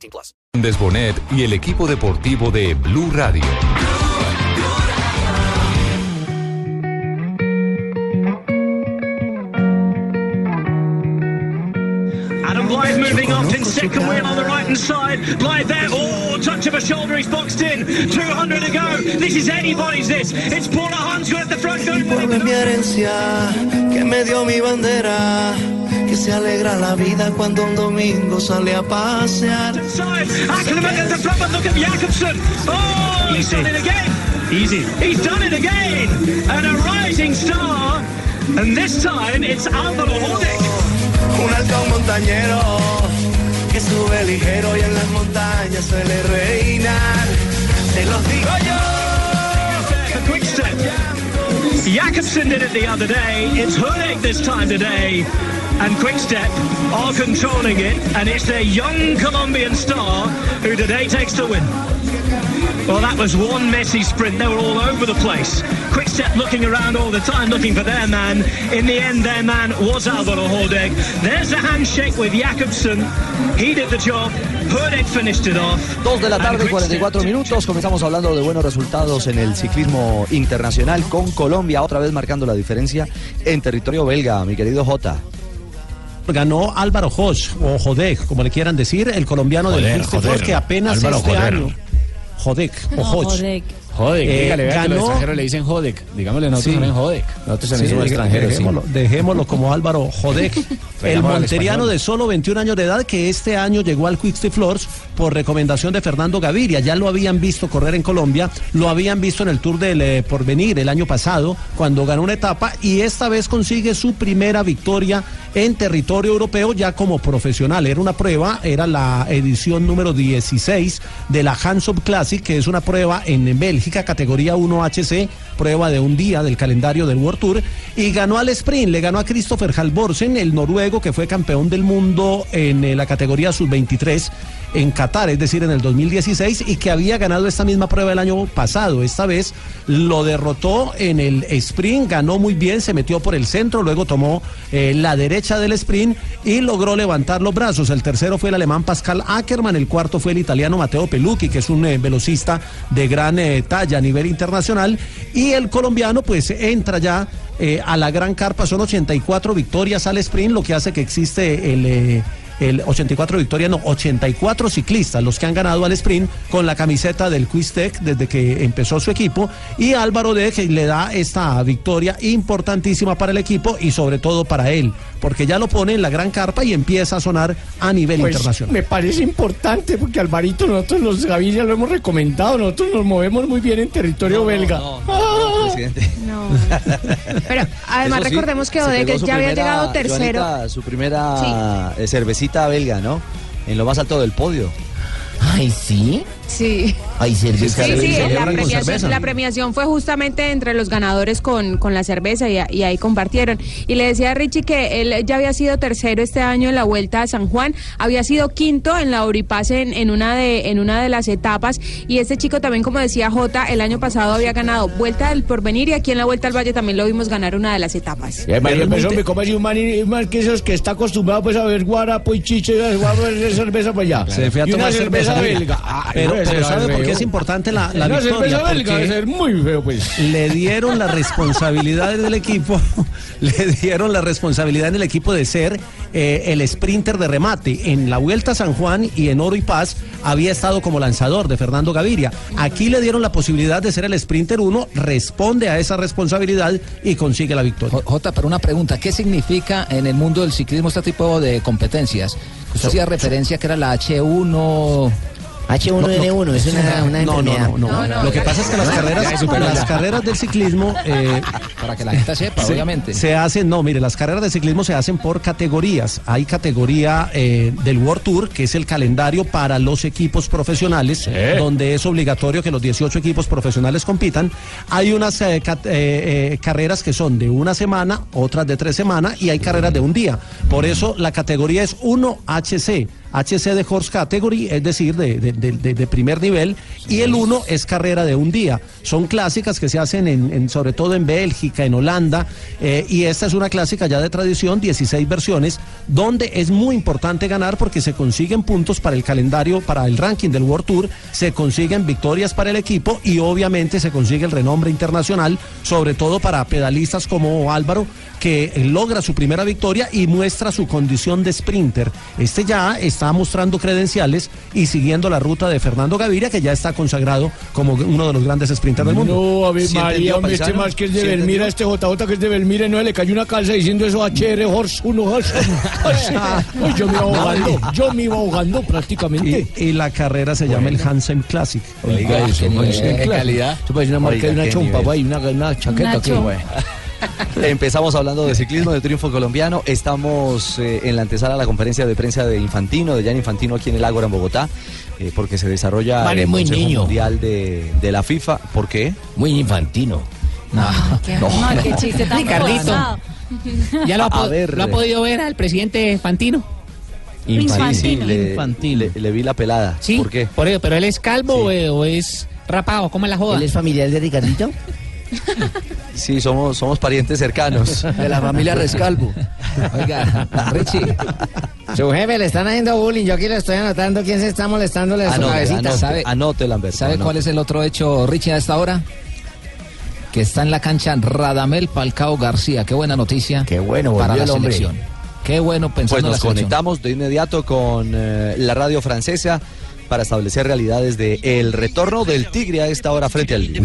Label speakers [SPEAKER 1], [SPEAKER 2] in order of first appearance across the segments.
[SPEAKER 1] 18 plus.
[SPEAKER 2] Desbonet y el equipo deportivo de Blue Radio.
[SPEAKER 3] Moving up in second wheel on the right hand side. Blythe there. Oh, touch of a shoulder. He's boxed in. 200 to go. This is anybody's this. It's Paula Hansel at the front going for
[SPEAKER 4] pueblo es mi herencia, que me dio mi bandera, que se alegra la vida cuando un domingo sale a pasear.
[SPEAKER 3] Ackerman at the front, but look at Jakobsen. Oh, he's done it again.
[SPEAKER 5] Easy.
[SPEAKER 3] He's done it again. And a rising star. And this time it's Alvaro Hordick.
[SPEAKER 4] Un halcón montañero que sube ligero y en las montañas suele reinar. Te los digo yo.
[SPEAKER 3] Jakobsen did it the other day. It's Hurek this time today. And Quickstep are controlling it. And it's their young Colombian star who today takes the win. Well, that was one messy sprint. They were all over the place. Quickstep looking around all the time, looking for their man. In the end, their man was Alvaro Hordeg. There's a handshake with Jakobsen. He did the job. Hordeg finished it off.
[SPEAKER 6] Dos de la tarde,
[SPEAKER 3] Quick-Step
[SPEAKER 6] 44 minutos. Comenzamos hablando de buenos resultados en el ciclismo internacional con Colombia, otra vez marcando la diferencia en territorio belga, mi querido Jota.
[SPEAKER 5] Ganó Álvaro Jos, o Jodek, como le quieran decir, el colombiano del
[SPEAKER 7] Joder,
[SPEAKER 5] Christopher,
[SPEAKER 7] joder.
[SPEAKER 5] que apenas
[SPEAKER 7] Álvaro
[SPEAKER 5] este
[SPEAKER 7] Joder.
[SPEAKER 5] año. Jodek, o
[SPEAKER 8] No,
[SPEAKER 5] Hodge.
[SPEAKER 8] Jodek.
[SPEAKER 7] Jodek,
[SPEAKER 5] Eh,
[SPEAKER 7] dígale, vea que los
[SPEAKER 5] ganó-
[SPEAKER 7] extranjeros le dicen Jodek. Digámosle nosotros
[SPEAKER 5] Sí.
[SPEAKER 7] también Jodek. Nosotros también
[SPEAKER 5] Sí,
[SPEAKER 7] somos extranjeros, sí.
[SPEAKER 5] dejémoslo, dejémoslo como Álvaro Jodek, el monteriano de solo 21 años de edad que este año llegó al Quick Step Floors por recomendación de Fernando Gaviria. Ya lo habían visto correr en Colombia, lo habían visto en el Tour del eh, Porvenir el año pasado cuando ganó una etapa y esta vez consigue su primera victoria en territorio europeo ya como profesional. Era una prueba, era la edición número 16 de la Hansop Classic, que es una prueba en Bélgica, categoría 1HC, prueba de un día del calendario del World Tour, y ganó al sprint, le ganó a Christopher Halvorsen, el noruego que fue campeón del mundo en eh, la categoría sub-23 en Qatar, es decir, en el 2016, y que había ganado esta misma prueba el año pasado. Esta vez lo derrotó en el sprint, ganó muy bien, se metió por el centro, luego tomó eh, la derecha del sprint y logró levantar los brazos. El tercero fue el alemán Pascal Ackermann, el cuarto fue el italiano Matteo Pelucchi, que es un eh, velocista de gran eh, talla a nivel internacional, y el colombiano pues entra ya a la gran carpa, son 84 victorias al sprint, lo que hace que existe el... el 84 victorias, no, 84 ciclistas los que han ganado al sprint con la camiseta del Quistec desde que empezó su equipo y Álvaro de que le da esta victoria importantísima para el equipo y sobre todo para él, porque ya lo pone en la gran carpa y empieza a sonar a nivel
[SPEAKER 9] Pues,
[SPEAKER 5] internacional.
[SPEAKER 9] me parece importante porque Alvarito nosotros los Gaviria lo hemos recomendado, nosotros nos movemos muy bien en territorio belga. Ah.
[SPEAKER 6] presidente.
[SPEAKER 8] No. Pero además
[SPEAKER 6] sí,
[SPEAKER 8] recordemos que
[SPEAKER 6] su
[SPEAKER 8] ya había llegado tercero.
[SPEAKER 6] Joanita, su primera eh, cervecita belga, ¿no? En lo más alto del podio.
[SPEAKER 10] Ay, sí.
[SPEAKER 8] Sí.
[SPEAKER 10] Ay, cerveza.
[SPEAKER 8] Sí, sí,
[SPEAKER 5] celebran
[SPEAKER 8] la premiación, la premiación fue justamente entre los ganadores con, con la cerveza y, y ahí compartieron. Y le decía a Richie que él ya había sido tercero este año en la Vuelta a San Juan, había sido quinto en la Oripaz en, en, una de, en una de las etapas y este chico también, como decía Jota, el año pasado había ganado Vuelta del Porvenir y aquí en la Vuelta al Valle también lo vimos ganar una de las etapas.
[SPEAKER 9] Pero eso me como así un man, un man que esos que está acostumbrado pues a ver guarapo y chiche y a ver cerveza para allá.
[SPEAKER 5] Se fue a
[SPEAKER 9] y una
[SPEAKER 5] tomar
[SPEAKER 9] cerveza,
[SPEAKER 5] cerveza
[SPEAKER 9] belga. Ay,
[SPEAKER 5] Pero,
[SPEAKER 9] ese
[SPEAKER 5] pero ¿sabe por qué es importante la, la victoria? Porque-
[SPEAKER 9] debe ser muy feo pues.
[SPEAKER 5] le dieron la responsabilidad del equipo, le dieron la responsabilidad en el equipo de ser eh, el sprinter de remate. En la Vuelta a San Juan y en Oro y Paz había estado como lanzador de Fernando Gaviria. Aquí le dieron la posibilidad de ser el sprinter uno, responde a esa responsabilidad y consigue la victoria.
[SPEAKER 10] J- Jota, pero una pregunta, ¿qué significa en el mundo del ciclismo este tipo de competencias? Usted hacía referencia que era la H1... H1N1 es una, una
[SPEAKER 5] no, no,
[SPEAKER 10] enfermedad.
[SPEAKER 5] no, no. Lo que pasa es que las carreras, las carreras del ciclismo, eh,
[SPEAKER 10] Para que la gente sepa,
[SPEAKER 5] se,
[SPEAKER 10] obviamente.
[SPEAKER 5] se hacen, no, mire, las carreras de ciclismo se hacen por categorías. Hay categoría eh, del World Tour, que es el calendario para los equipos profesionales, donde es obligatorio que los 18 equipos profesionales compitan. Hay unas eh, cat- eh, eh, carreras que son de una semana, otras de tres semanas, y hay carreras de un día. Por eso la categoría es 1HC. HC de Horse Category, es decir, de, de- de- primer nivel, y el 1 es carrera de un día. Son clásicas que se hacen en, en- sobre todo en Bélgica, en Holanda, eh, y esta es una clásica ya de tradición, 16 versiones, donde es muy importante ganar porque se consiguen puntos para el calendario, para el ranking del World Tour, se consiguen victorias para el equipo y obviamente se consigue el renombre internacional, sobre todo para pedalistas como Álvaro, que logra su primera victoria y muestra su condición de sprinter. Este ya está mostrando credenciales y siguiendo la ruta de Fernando Gaviria, que ya está consagrado como uno de los grandes sprinters del mundo.
[SPEAKER 9] No, a ver,
[SPEAKER 5] ¿Sí
[SPEAKER 9] María, hombre, este más que es de
[SPEAKER 5] ¿Sí
[SPEAKER 9] Belmira, este JJ que es de Belmira, y no le cayó una calza diciendo eso a HR Horse 1 Horse. Yo me iba ahogando, yo me iba ahogando prácticamente.
[SPEAKER 5] Y, y la carrera se llama el Hansen Classic.
[SPEAKER 9] Oiga, eso parece
[SPEAKER 6] qué
[SPEAKER 9] claro.
[SPEAKER 6] calidad.
[SPEAKER 9] Eso parece una marca de una chompa, güey, una, una chaqueta.
[SPEAKER 6] Una
[SPEAKER 9] que.
[SPEAKER 6] Empezamos hablando de ciclismo, de triunfo colombiano. Estamos eh, en la antesala a la conferencia de prensa de Infantino, de Jan Infantino aquí en el Ágora, en Bogotá, eh, porque se desarrolla
[SPEAKER 11] Vale,
[SPEAKER 6] el
[SPEAKER 11] muy
[SPEAKER 6] Consejo
[SPEAKER 11] niño.
[SPEAKER 6] Mundial de, de la FIFA. ¿Por qué?
[SPEAKER 11] Muy infantino.
[SPEAKER 6] No,
[SPEAKER 12] No, qué chiste tan
[SPEAKER 11] Ricardito. ¿Ya lo ha,
[SPEAKER 6] ver.
[SPEAKER 11] lo ha podido ver al presidente Fantino?
[SPEAKER 6] Sí, sí, le,
[SPEAKER 11] Infantino.
[SPEAKER 6] le- le vi la pelada.
[SPEAKER 11] Sí,
[SPEAKER 6] ¿Por qué?
[SPEAKER 11] Por eso, pero él es calvo o, o es rapado, ¿cómo es la joda?
[SPEAKER 10] ¿Él es familiar de Ricardito?
[SPEAKER 6] Sí, somos, somos parientes cercanos.
[SPEAKER 10] De la familia Rescalvo. Oiga, Richie. Su jefe le están haciendo bullying. Yo aquí le estoy anotando quién se está molestándole de su cabecita.
[SPEAKER 6] anote,
[SPEAKER 10] ¿Sabe?
[SPEAKER 6] anote, Lamberto.
[SPEAKER 10] ¿Sabe
[SPEAKER 6] anote.
[SPEAKER 10] cuál es el otro hecho, Richie, a esta hora? Que está en la cancha Radamel Falcao García. Qué buena noticia. Qué bueno, para la
[SPEAKER 6] hombre.
[SPEAKER 10] selección. Qué bueno pensando
[SPEAKER 6] Pues
[SPEAKER 10] en la
[SPEAKER 6] nos conectamos de inmediato con eh, la radio francesa para establecer realidades de el retorno del Tigre a esta hora frente al Lille.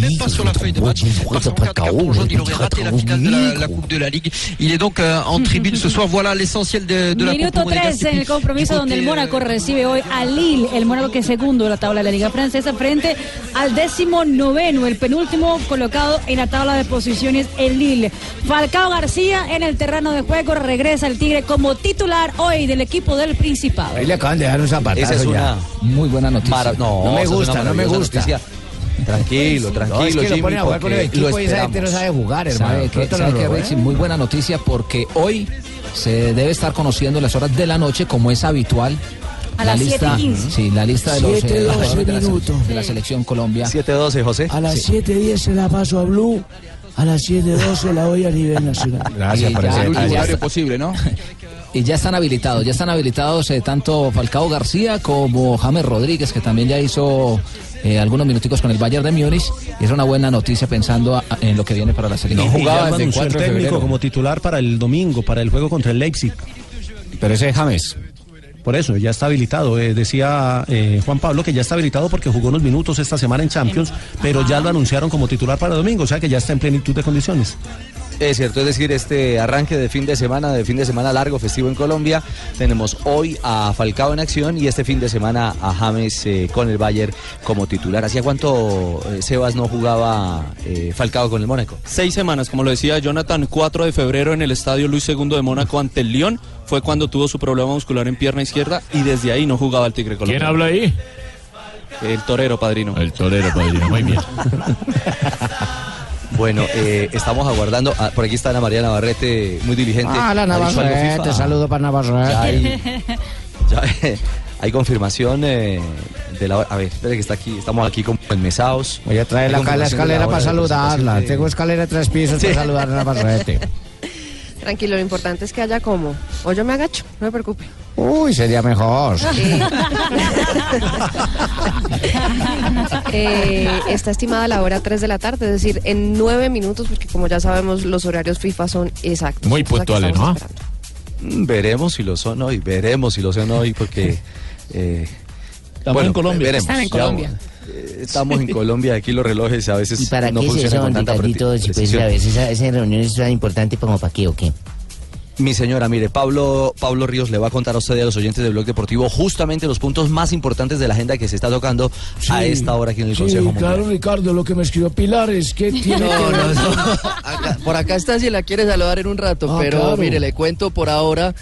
[SPEAKER 13] euh,
[SPEAKER 12] Minuto
[SPEAKER 13] monégasque.
[SPEAKER 12] 3 en el compromiso donde el Mónaco recibe hoy a Lille, el Mónaco que es segundo de la tabla de la Liga Francesa frente al décimo noveno, el penúltimo colocado en la tabla de posiciones el Lille. Falcao García en el terreno de juego regresa el Tigre como titular hoy del equipo del Principado.
[SPEAKER 9] Ahí le acaban de dar un zapatazo
[SPEAKER 6] Esa es una
[SPEAKER 9] ya.
[SPEAKER 10] Muy buena noticia.
[SPEAKER 6] Mara- no,
[SPEAKER 9] No me gusta, no me gusta.
[SPEAKER 6] noticia. Tranquilo, tranquilo,
[SPEAKER 9] No, es que lo
[SPEAKER 6] Jimmy,
[SPEAKER 9] ponen a jugar con el
[SPEAKER 6] porque lo
[SPEAKER 9] equipo y esa gente no sabe jugar, hermano.
[SPEAKER 10] ¿Sabe
[SPEAKER 9] lo-?
[SPEAKER 10] Muy buena noticia porque hoy se debe estar conociendo en las horas de la noche, como es habitual.
[SPEAKER 12] A
[SPEAKER 10] la
[SPEAKER 12] las
[SPEAKER 10] lista,
[SPEAKER 12] 7:15.
[SPEAKER 10] sí, la lista de los eh,
[SPEAKER 9] 7:12
[SPEAKER 10] jugadores de la, de la selección Colombia.
[SPEAKER 6] 7-12, José.
[SPEAKER 9] A las 7.10 se la paso a Blue, a las 7.12 la doy a nivel nacional.
[SPEAKER 10] Gracias por ese- está-
[SPEAKER 7] posible, ¿no?
[SPEAKER 10] Y ya están habilitados, ya están habilitados eh, tanto Falcao García como James Rodríguez, que también ya hizo eh, algunos minuticos con el Bayern de Múnich. Y es una buena noticia pensando a- en lo que viene para la selección.
[SPEAKER 5] Ya lo anunció el técnico como titular para el domingo, para el juego contra el Leipzig.
[SPEAKER 7] Pero ese es James.
[SPEAKER 5] Por eso, ya está habilitado. Eh, decía eh, Juan Pablo que ya está habilitado porque jugó unos minutos esta semana en Champions, pero ya lo anunciaron como titular para domingo, o sea que ya está en plenitud de condiciones.
[SPEAKER 6] Es cierto, es decir, este arranque de fin de semana, de fin de semana largo, festivo en Colombia, tenemos hoy a Falcao en acción y este fin de semana a James eh, con el Bayern como titular. ¿Hacía cuánto eh, Sebas no jugaba eh, Falcao con el Mónaco?
[SPEAKER 14] Seis semanas, como lo decía Jonathan, 4 de febrero en el estadio Luis II de Mónaco ante el Lyon. Fue cuando tuvo su problema muscular en pierna izquierda y desde ahí no jugaba el Tigre Colombiano.
[SPEAKER 9] ¿Quién habla ahí?
[SPEAKER 14] El torero, padrino.
[SPEAKER 9] El torero, padrino, muy bien.
[SPEAKER 6] Bueno, eh, estamos aguardando. ah, por aquí está Ana María Navarrete, muy diligente.
[SPEAKER 10] Ah,
[SPEAKER 6] algo
[SPEAKER 9] Navarrete, saludo para
[SPEAKER 6] Ya
[SPEAKER 9] Navarrete.
[SPEAKER 6] hay, ya hay- hay confirmación eh, de la. A ver, espere que está aquí, estamos aquí con enmesados.
[SPEAKER 9] Voy a traer acá la escalera para saludarla. Tengo escalera de tres pisos
[SPEAKER 6] Sí.
[SPEAKER 9] para saludar a Navarrete.
[SPEAKER 15] Tranquilo, lo importante es que haya como. O yo me agacho, no me preocupe.
[SPEAKER 9] Uy, sería mejor.
[SPEAKER 15] Eh, está estimada la hora 3 de la tarde, es decir, en 9 minutos, porque como ya sabemos, los horarios FIFA son exactos.
[SPEAKER 6] Muy puntuales, ¿no?
[SPEAKER 15] esperando.
[SPEAKER 6] Mm, Veremos si lo son hoy, veremos si lo son hoy, porque. eh,
[SPEAKER 7] Estamos en Colombia.
[SPEAKER 6] veremos.
[SPEAKER 7] Están en
[SPEAKER 6] Ya,
[SPEAKER 7] Colombia.
[SPEAKER 6] Estamos en Colombia, aquí los relojes a veces
[SPEAKER 10] ¿Y para
[SPEAKER 6] no
[SPEAKER 10] qué
[SPEAKER 6] con tanta
[SPEAKER 10] Ricardito? Si pues, a veces esa, esa reunión es tan importante como para qué o qué.
[SPEAKER 6] Mi señora, mire, Pablo, Pablo Ríos le va a contar a usted y a los oyentes del Blog Deportivo justamente los puntos más importantes de la agenda que se está tocando a esta hora aquí en el
[SPEAKER 9] Sí,
[SPEAKER 6] Consejo Mundial.
[SPEAKER 9] claro, Ricardo, lo que me escribió Pilar es que tiene
[SPEAKER 16] No,
[SPEAKER 9] que
[SPEAKER 16] no, no. Acá- por acá está si la quiere saludar en un rato,
[SPEAKER 9] Ah,
[SPEAKER 16] pero
[SPEAKER 9] claro.
[SPEAKER 16] mire, le cuento por ahora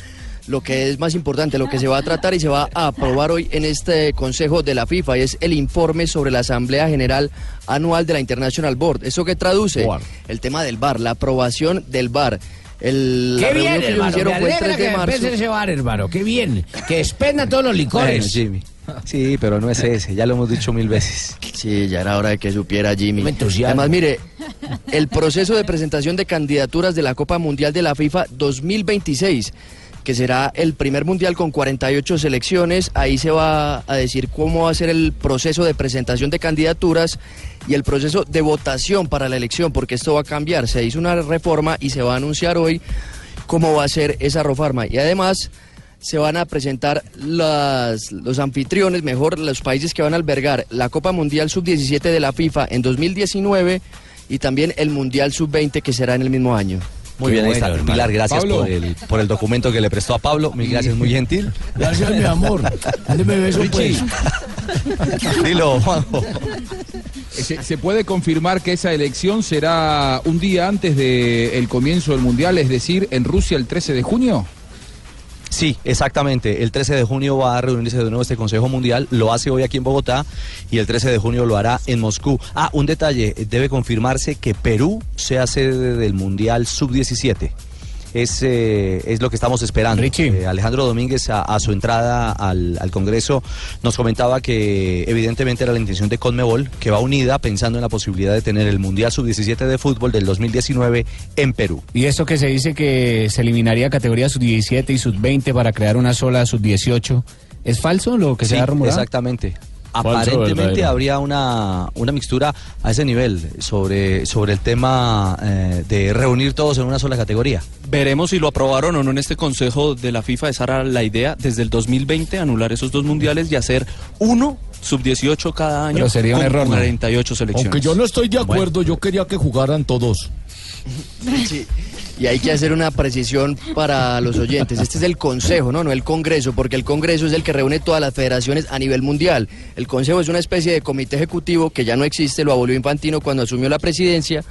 [SPEAKER 16] lo que es más importante, lo que se va a tratar y se va a aprobar hoy en este Consejo de la FIFA, y es el informe sobre la Asamblea General Anual de la International Board. ¿Eso qué traduce? El tema del VAR, la aprobación del VAR. El, la
[SPEAKER 17] Qué
[SPEAKER 16] reunión
[SPEAKER 17] bien,
[SPEAKER 16] que
[SPEAKER 17] hermano.
[SPEAKER 16] Hicieron fue el
[SPEAKER 17] alegra
[SPEAKER 16] 3 de
[SPEAKER 17] que
[SPEAKER 16] marzo.
[SPEAKER 17] ese bar, hermano. Qué bien. Que expendan todos los licores.
[SPEAKER 6] Bueno, Jimmy. Sí, pero no es ese, ya lo hemos dicho mil veces.
[SPEAKER 16] Sí, ya era hora de que supiera Jimmy. Además, mire, el proceso de presentación de candidaturas de la Copa Mundial de la FIFA 2026, que será el primer mundial con 48 selecciones, ahí se va a decir cómo va a ser el proceso de presentación de candidaturas y el proceso de votación para la elección, porque esto va a cambiar. Se hizo una reforma y se va a anunciar hoy cómo va a ser esa reforma. Y además se van a presentar los anfitriones, mejor los países que van a albergar la Copa Mundial Sub-17 de la FIFA en 2019 y también el Mundial Sub-20 que será en el mismo año.
[SPEAKER 6] Muy bien, ahí está. Pilar, gracias por el, por el documento que le prestó a Pablo. Mil gracias, muy gentil.
[SPEAKER 9] Gracias, mi amor. Mándeme beso, pues.
[SPEAKER 6] Dilo, Juanjo.
[SPEAKER 18] ¿Se, se puede confirmar que esa elección será un día antes del comienzo del Mundial, es decir, en Rusia el 13 de junio?
[SPEAKER 6] Sí, exactamente. El 13 de junio va a reunirse de nuevo este Consejo Mundial. Lo hace hoy aquí en Bogotá y el 13 de junio lo hará en Moscú. Ah, un detalle. Debe confirmarse que Perú sea sede del Mundial Sub-17. Es, eh, es lo que estamos esperando. Eh, Alejandro Domínguez, a, a su entrada al, al Congreso, nos comentaba que evidentemente era la intención de Conmebol, que va unida pensando en la posibilidad de tener el Mundial Sub-17 de fútbol del 2019 en Perú.
[SPEAKER 7] Y esto que se dice que se eliminaría categoría sub-17 y sub-20 para crear una sola sub-18, ¿es falso lo que se
[SPEAKER 6] Sí,
[SPEAKER 7] ha rumorado?
[SPEAKER 6] Exactamente. Aparentemente habría una, una mixtura a ese nivel sobre, sobre el tema eh, de reunir todos en una sola categoría.
[SPEAKER 14] Veremos si lo aprobaron o no en este consejo de la FIFA. Esa era la idea desde el 2020, anular esos dos mundiales y hacer uno sub-18 cada año
[SPEAKER 7] Pero sería un
[SPEAKER 14] con
[SPEAKER 7] error, ¿no?
[SPEAKER 14] 48 selecciones.
[SPEAKER 9] Aunque yo no estoy de acuerdo, yo quería que jugaran todos.
[SPEAKER 16] Sí, Y hay que hacer una precisión para los oyentes. Este es el Consejo, ¿no? No el Congreso, porque el Congreso es el que reúne todas las federaciones a nivel mundial. El Consejo es una especie de comité ejecutivo que ya no existe, lo abolió Infantino cuando asumió la presidencia.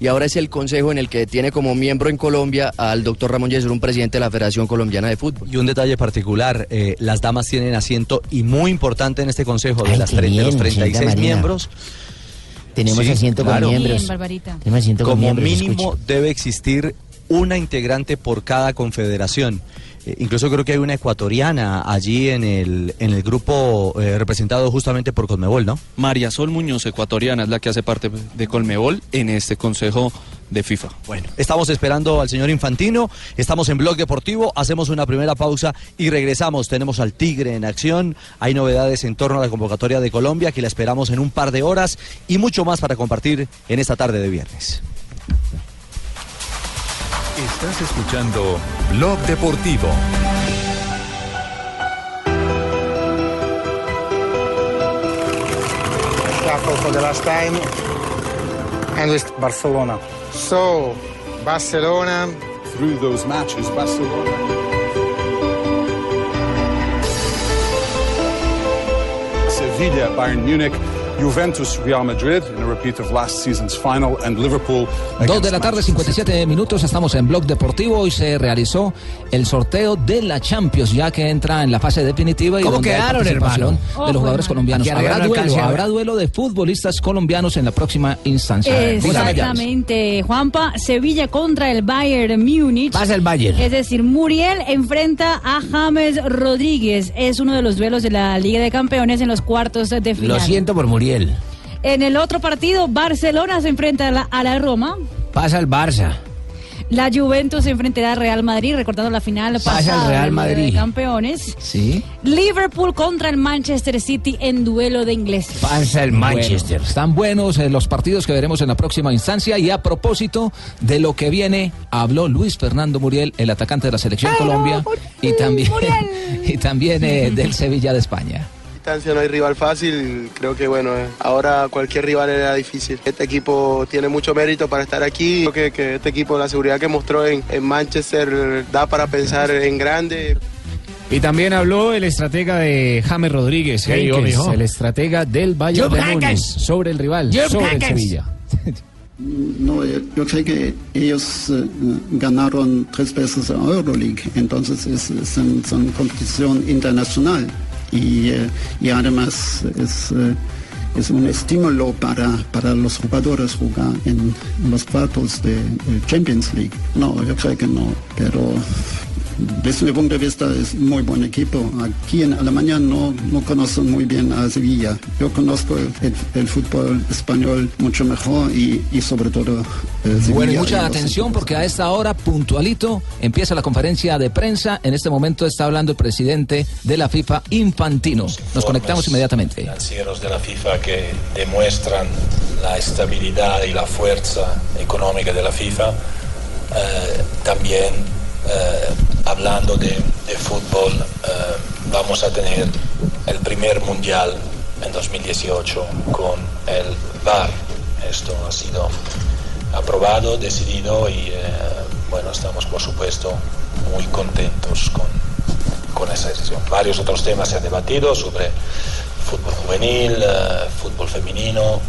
[SPEAKER 16] Y ahora es el Consejo en el que tiene como miembro en Colombia al doctor Ramón Yesur, un presidente de la Federación Colombiana de Fútbol.
[SPEAKER 6] Y un detalle particular, eh, las damas tienen asiento y muy importante en este consejo, de,
[SPEAKER 17] Ay,
[SPEAKER 6] las
[SPEAKER 17] qué
[SPEAKER 6] tre- de
[SPEAKER 17] bien,
[SPEAKER 6] los 36
[SPEAKER 17] señorita Marina.
[SPEAKER 6] Miembros.
[SPEAKER 17] Tenemos
[SPEAKER 6] Sí,
[SPEAKER 17] asiento con
[SPEAKER 6] claro.
[SPEAKER 17] miembros.
[SPEAKER 12] Bien, Barbarita.
[SPEAKER 17] Tenemos asiento con
[SPEAKER 6] Como
[SPEAKER 17] miembros,
[SPEAKER 6] mínimo debe existir una integrante por cada confederación. Eh, incluso creo que hay una ecuatoriana allí en el, en el grupo eh, representado justamente por Conmebol, ¿no?
[SPEAKER 14] María Sol Muñoz, ecuatoriana, es la que hace parte de Colmebol en este consejo de FIFA.
[SPEAKER 6] Bueno, estamos esperando al señor Infantino, estamos en Blog Deportivo, hacemos una primera pausa y regresamos. Tenemos al Tigre en acción, hay novedades en torno a la convocatoria de Colombia que la esperamos en un par de horas y mucho más para compartir en esta tarde de viernes.
[SPEAKER 2] Estás escuchando Blog Deportivo.
[SPEAKER 19] For the last time and with Barcelona. So, Barcelona. Through those matches, Barcelona.
[SPEAKER 20] Sevilla, Bayern Munich, Juventus, Real Madrid in a repeat of last season's final, and Liverpool.
[SPEAKER 10] Dos de la tarde, 57 minutos, estamos en Blog Deportivo. Hoy se realizó el sorteo de la Champions, ya que entra en la fase definitiva. y
[SPEAKER 17] ¿Cómo
[SPEAKER 10] donde
[SPEAKER 17] quedaron, hermano?
[SPEAKER 10] De los jugadores colombianos. Habrá duelo, habrá duelo de futbolistas colombianos en la próxima instancia. Llaves.
[SPEAKER 12] Exactamente, Juanpa, Sevilla contra el Bayern Múnich.
[SPEAKER 17] Pasa el Bayern.
[SPEAKER 12] Es decir, Muriel enfrenta a James Rodríguez. Es uno de los duelos de la Liga de Campeones en los cuartos de final.
[SPEAKER 17] Lo siento por Muriel.
[SPEAKER 12] En el otro partido, Barcelona se enfrenta a la, a la Roma.
[SPEAKER 17] Pasa el Barça.
[SPEAKER 12] La Juventus se enfrentará al Real Madrid, recordando la final
[SPEAKER 17] Pasa el Real Madrid.
[SPEAKER 12] de Campeones.
[SPEAKER 10] Sí.
[SPEAKER 12] Liverpool contra el Manchester City en duelo de ingleses.
[SPEAKER 17] Pasa el Manchester.
[SPEAKER 10] Bueno, están buenos eh, los partidos que veremos en la próxima instancia. Y a propósito de lo que viene, habló Luis Fernando Muriel, el atacante de la selección Colombia, y también, y también eh, del Sevilla de España.
[SPEAKER 21] Instancia no hay rival fácil. Creo que bueno, eh, ahora cualquier rival era difícil. Este equipo tiene mucho mérito para estar aquí. Creo que, que este equipo, la seguridad que mostró en, en Manchester, da para pensar en grande.
[SPEAKER 7] Y también habló el estratega de James Rodríguez,
[SPEAKER 9] ¿Qué dijo,
[SPEAKER 7] Heikes,
[SPEAKER 9] mijo?
[SPEAKER 7] el estratega del Bayern de Múnich, sobre el rival,
[SPEAKER 9] Jupp
[SPEAKER 7] sobre el. Sevilla.
[SPEAKER 22] No, yo, yo creo que ellos eh, ganaron tres veces la Euroleague, entonces es, es un- son competición internacional y, eh, y además es, eh, es un estímulo para, para los jugadores jugar en los cuartos de, de Champions League. No, yo creo que no, pero desde mi punto de vista es muy buen equipo. Aquí en Alemania no, no conocen muy bien a Sevilla. Yo conozco el, el fútbol español mucho mejor y, y sobre todo eh, Sevilla.
[SPEAKER 10] Bueno, mucha atención porque a esta hora, puntualito, empieza la conferencia de prensa. En este momento está hablando el presidente de la FIFA, Infantino. Nos conectamos inmediatamente.
[SPEAKER 23] financieros de la FIFA que demuestran la estabilidad y la fuerza económica de la FIFA. Eh, también hablando de, de fútbol, eh, vamos a tener el primer mundial en 2018 con el VAR. Esto ha sido aprobado, decidido y eh, bueno, estamos por supuesto muy contentos con, con esa decisión. Varios otros temas se han debatido sobre fútbol juvenil, eh, fútbol femenino,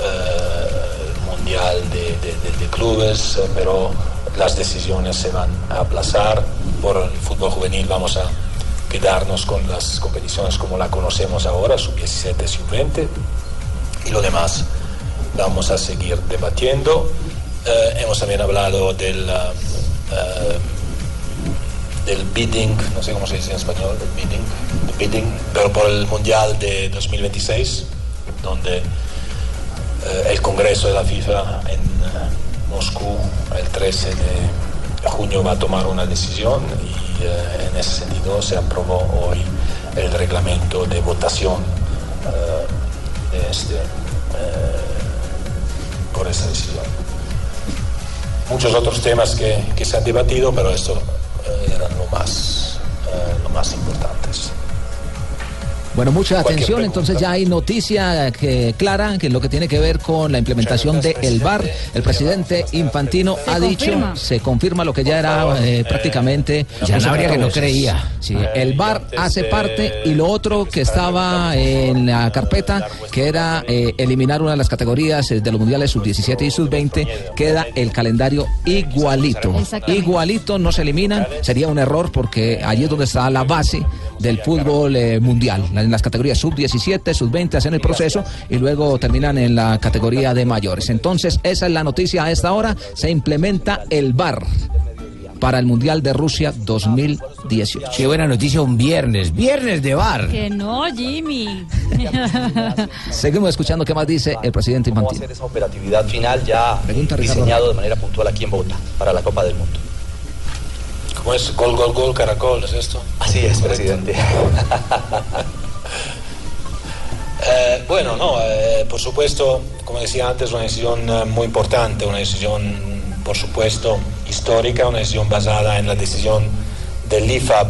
[SPEAKER 23] eh, mundial de, de- de- clubes, eh, pero las decisiones se van a aplazar. Por el fútbol juvenil vamos a quedarnos con las competiciones como la conocemos ahora, sub-17, sub-20, y lo demás vamos a seguir debatiendo. Eh, hemos también hablado del, eh, del bidding, no sé cómo se dice en español, bidding, bidding, pero por el Mundial de 2026, donde el Congreso de la FIFA en eh, Moscú el 13 de junio va a tomar una decisión y eh, en ese sentido se aprobó hoy el reglamento de votación eh, este, eh, por esa decisión. Muchos otros temas que, se han debatido, pero esto eh, eran lo más, eh, lo más importantes.
[SPEAKER 10] Bueno, mucha atención, entonces ya hay noticia que, clara que es lo que tiene que ver con la implementación del el VAR. El presidente Infantino ha dicho,
[SPEAKER 17] confirma.
[SPEAKER 10] se confirma lo que ya era eh, prácticamente...
[SPEAKER 17] Ya no habría que no creía.
[SPEAKER 10] Sí, el VAR hace parte y lo otro que estaba en la carpeta, que era eh, eliminar una de las categorías eh, de los mundiales sub-17 y sub-20, queda el calendario igualito. Igualito, no se eliminan, sería un error porque allí es donde está la base del fútbol eh, mundial. En las categorías sub-17, sub-20 hacen el proceso y luego terminan en la categoría de mayores. Entonces, esa es la noticia a esta hora. Se implementa el VAR para el Mundial de Rusia 2018.
[SPEAKER 17] Qué buena noticia un viernes, viernes de bar.
[SPEAKER 12] Que no, Jimmy.
[SPEAKER 10] Seguimos escuchando qué más dice el presidente
[SPEAKER 24] ¿Cómo va a
[SPEAKER 10] Infantino.
[SPEAKER 24] ser esa operatividad final ya diseñado de manera puntual aquí en Bogotá para la Copa del Mundo?
[SPEAKER 23] ¿Cómo es? Gol, gol, gol, caracol, ¿es esto?
[SPEAKER 24] Así es, presidente.
[SPEAKER 23] Eh, bueno, no, eh, por supuesto, como decía antes, una decisión eh, muy importante, una decisión, por supuesto, histórica, una decisión basada en la decisión del IFAB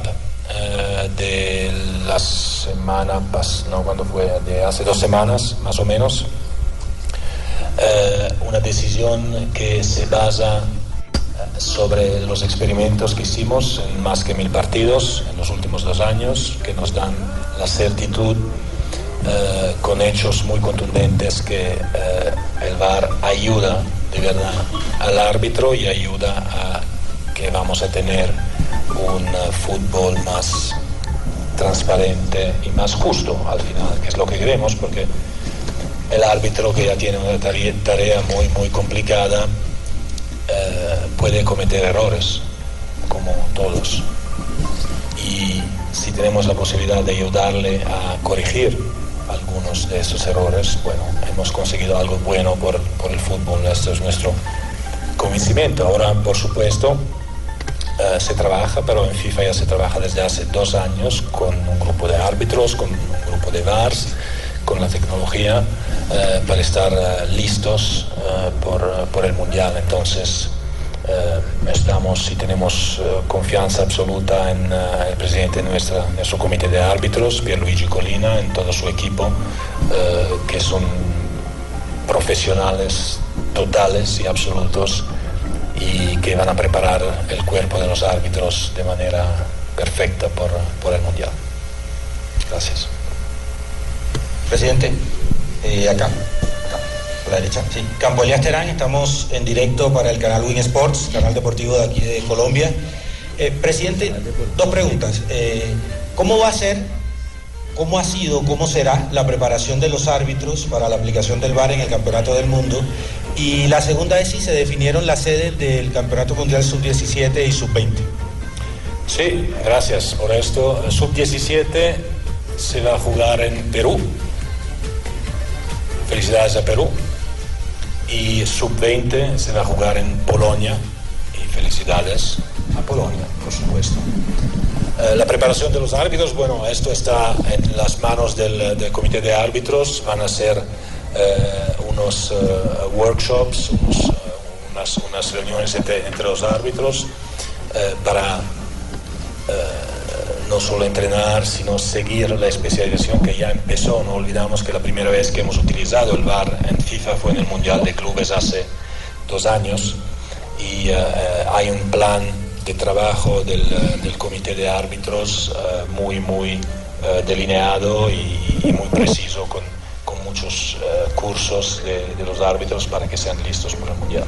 [SPEAKER 23] eh, de la semana pasada, no, cuando fue? De hace dos semanas, más o menos. Una decisión que se basa sobre los experimentos que hicimos en más que mil partidos en los últimos dos años, que nos dan la certitud eh, con hechos muy contundentes que eh, el VAR ayuda de verdad al árbitro y ayuda a que vamos a tener un eh, fútbol más transparente y más justo al final, que es lo que queremos, porque el árbitro que ya tiene una tarea, muy, muy complicada puede cometer errores, como todos. Y si tenemos la posibilidad de ayudarle a corregir algunos de esos errores, bueno, hemos conseguido algo bueno por, por el fútbol, esto es nuestro convencimiento. Ahora, por supuesto, eh, se trabaja, pero en FIFA ya se trabaja desde hace dos años con un grupo de árbitros, con un grupo de VARs, con la tecnología, eh, para estar eh, listos por, por el Mundial. Entonces, Eh, estamos y tenemos eh, confianza absoluta en eh, el presidente de nuestra, nuestro comité de árbitros, Pierluigi Colina, en todo su equipo, eh, que son profesionales totales y absolutos y que van a preparar el cuerpo de los árbitros de manera perfecta por, por el Mundial. Gracias.
[SPEAKER 25] Presidente, eh, acá, la derecha. Sí. Campo Elías Terán, estamos en directo para el canal Win Sports, canal deportivo de aquí de Colombia. Eh, presidente, dos preguntas. Eh, ¿Cómo va a ser, cómo ha sido, cómo será la preparación de los árbitros para la aplicación del VAR en el Campeonato del Mundo? Y la segunda es si se definieron las sedes del Campeonato Mundial Sub-17 y Sub-20.
[SPEAKER 23] Sí, gracias por esto. Sub-17 se va a jugar en Perú. Felicidades a Perú. Y Sub-20 se va a jugar en Polonia. Y felicidades a Polonia, por supuesto. Eh, la preparación de los árbitros, bueno, esto está en las manos del, del comité de árbitros. Van a ser eh, unos eh, workshops, unos, eh, unas, unas reuniones entre, entre los árbitros eh, para no solo entrenar, sino seguir la especialización que ya empezó. No olvidamos que la primera vez que hemos utilizado el VAR en FIFA fue en el Mundial de Clubes hace dos años y eh, eh, hay un plan de trabajo del, eh, comité de árbitros muy, muy delineado y, muy preciso con, muchos cursos de, de los árbitros para que sean listos para el Mundial.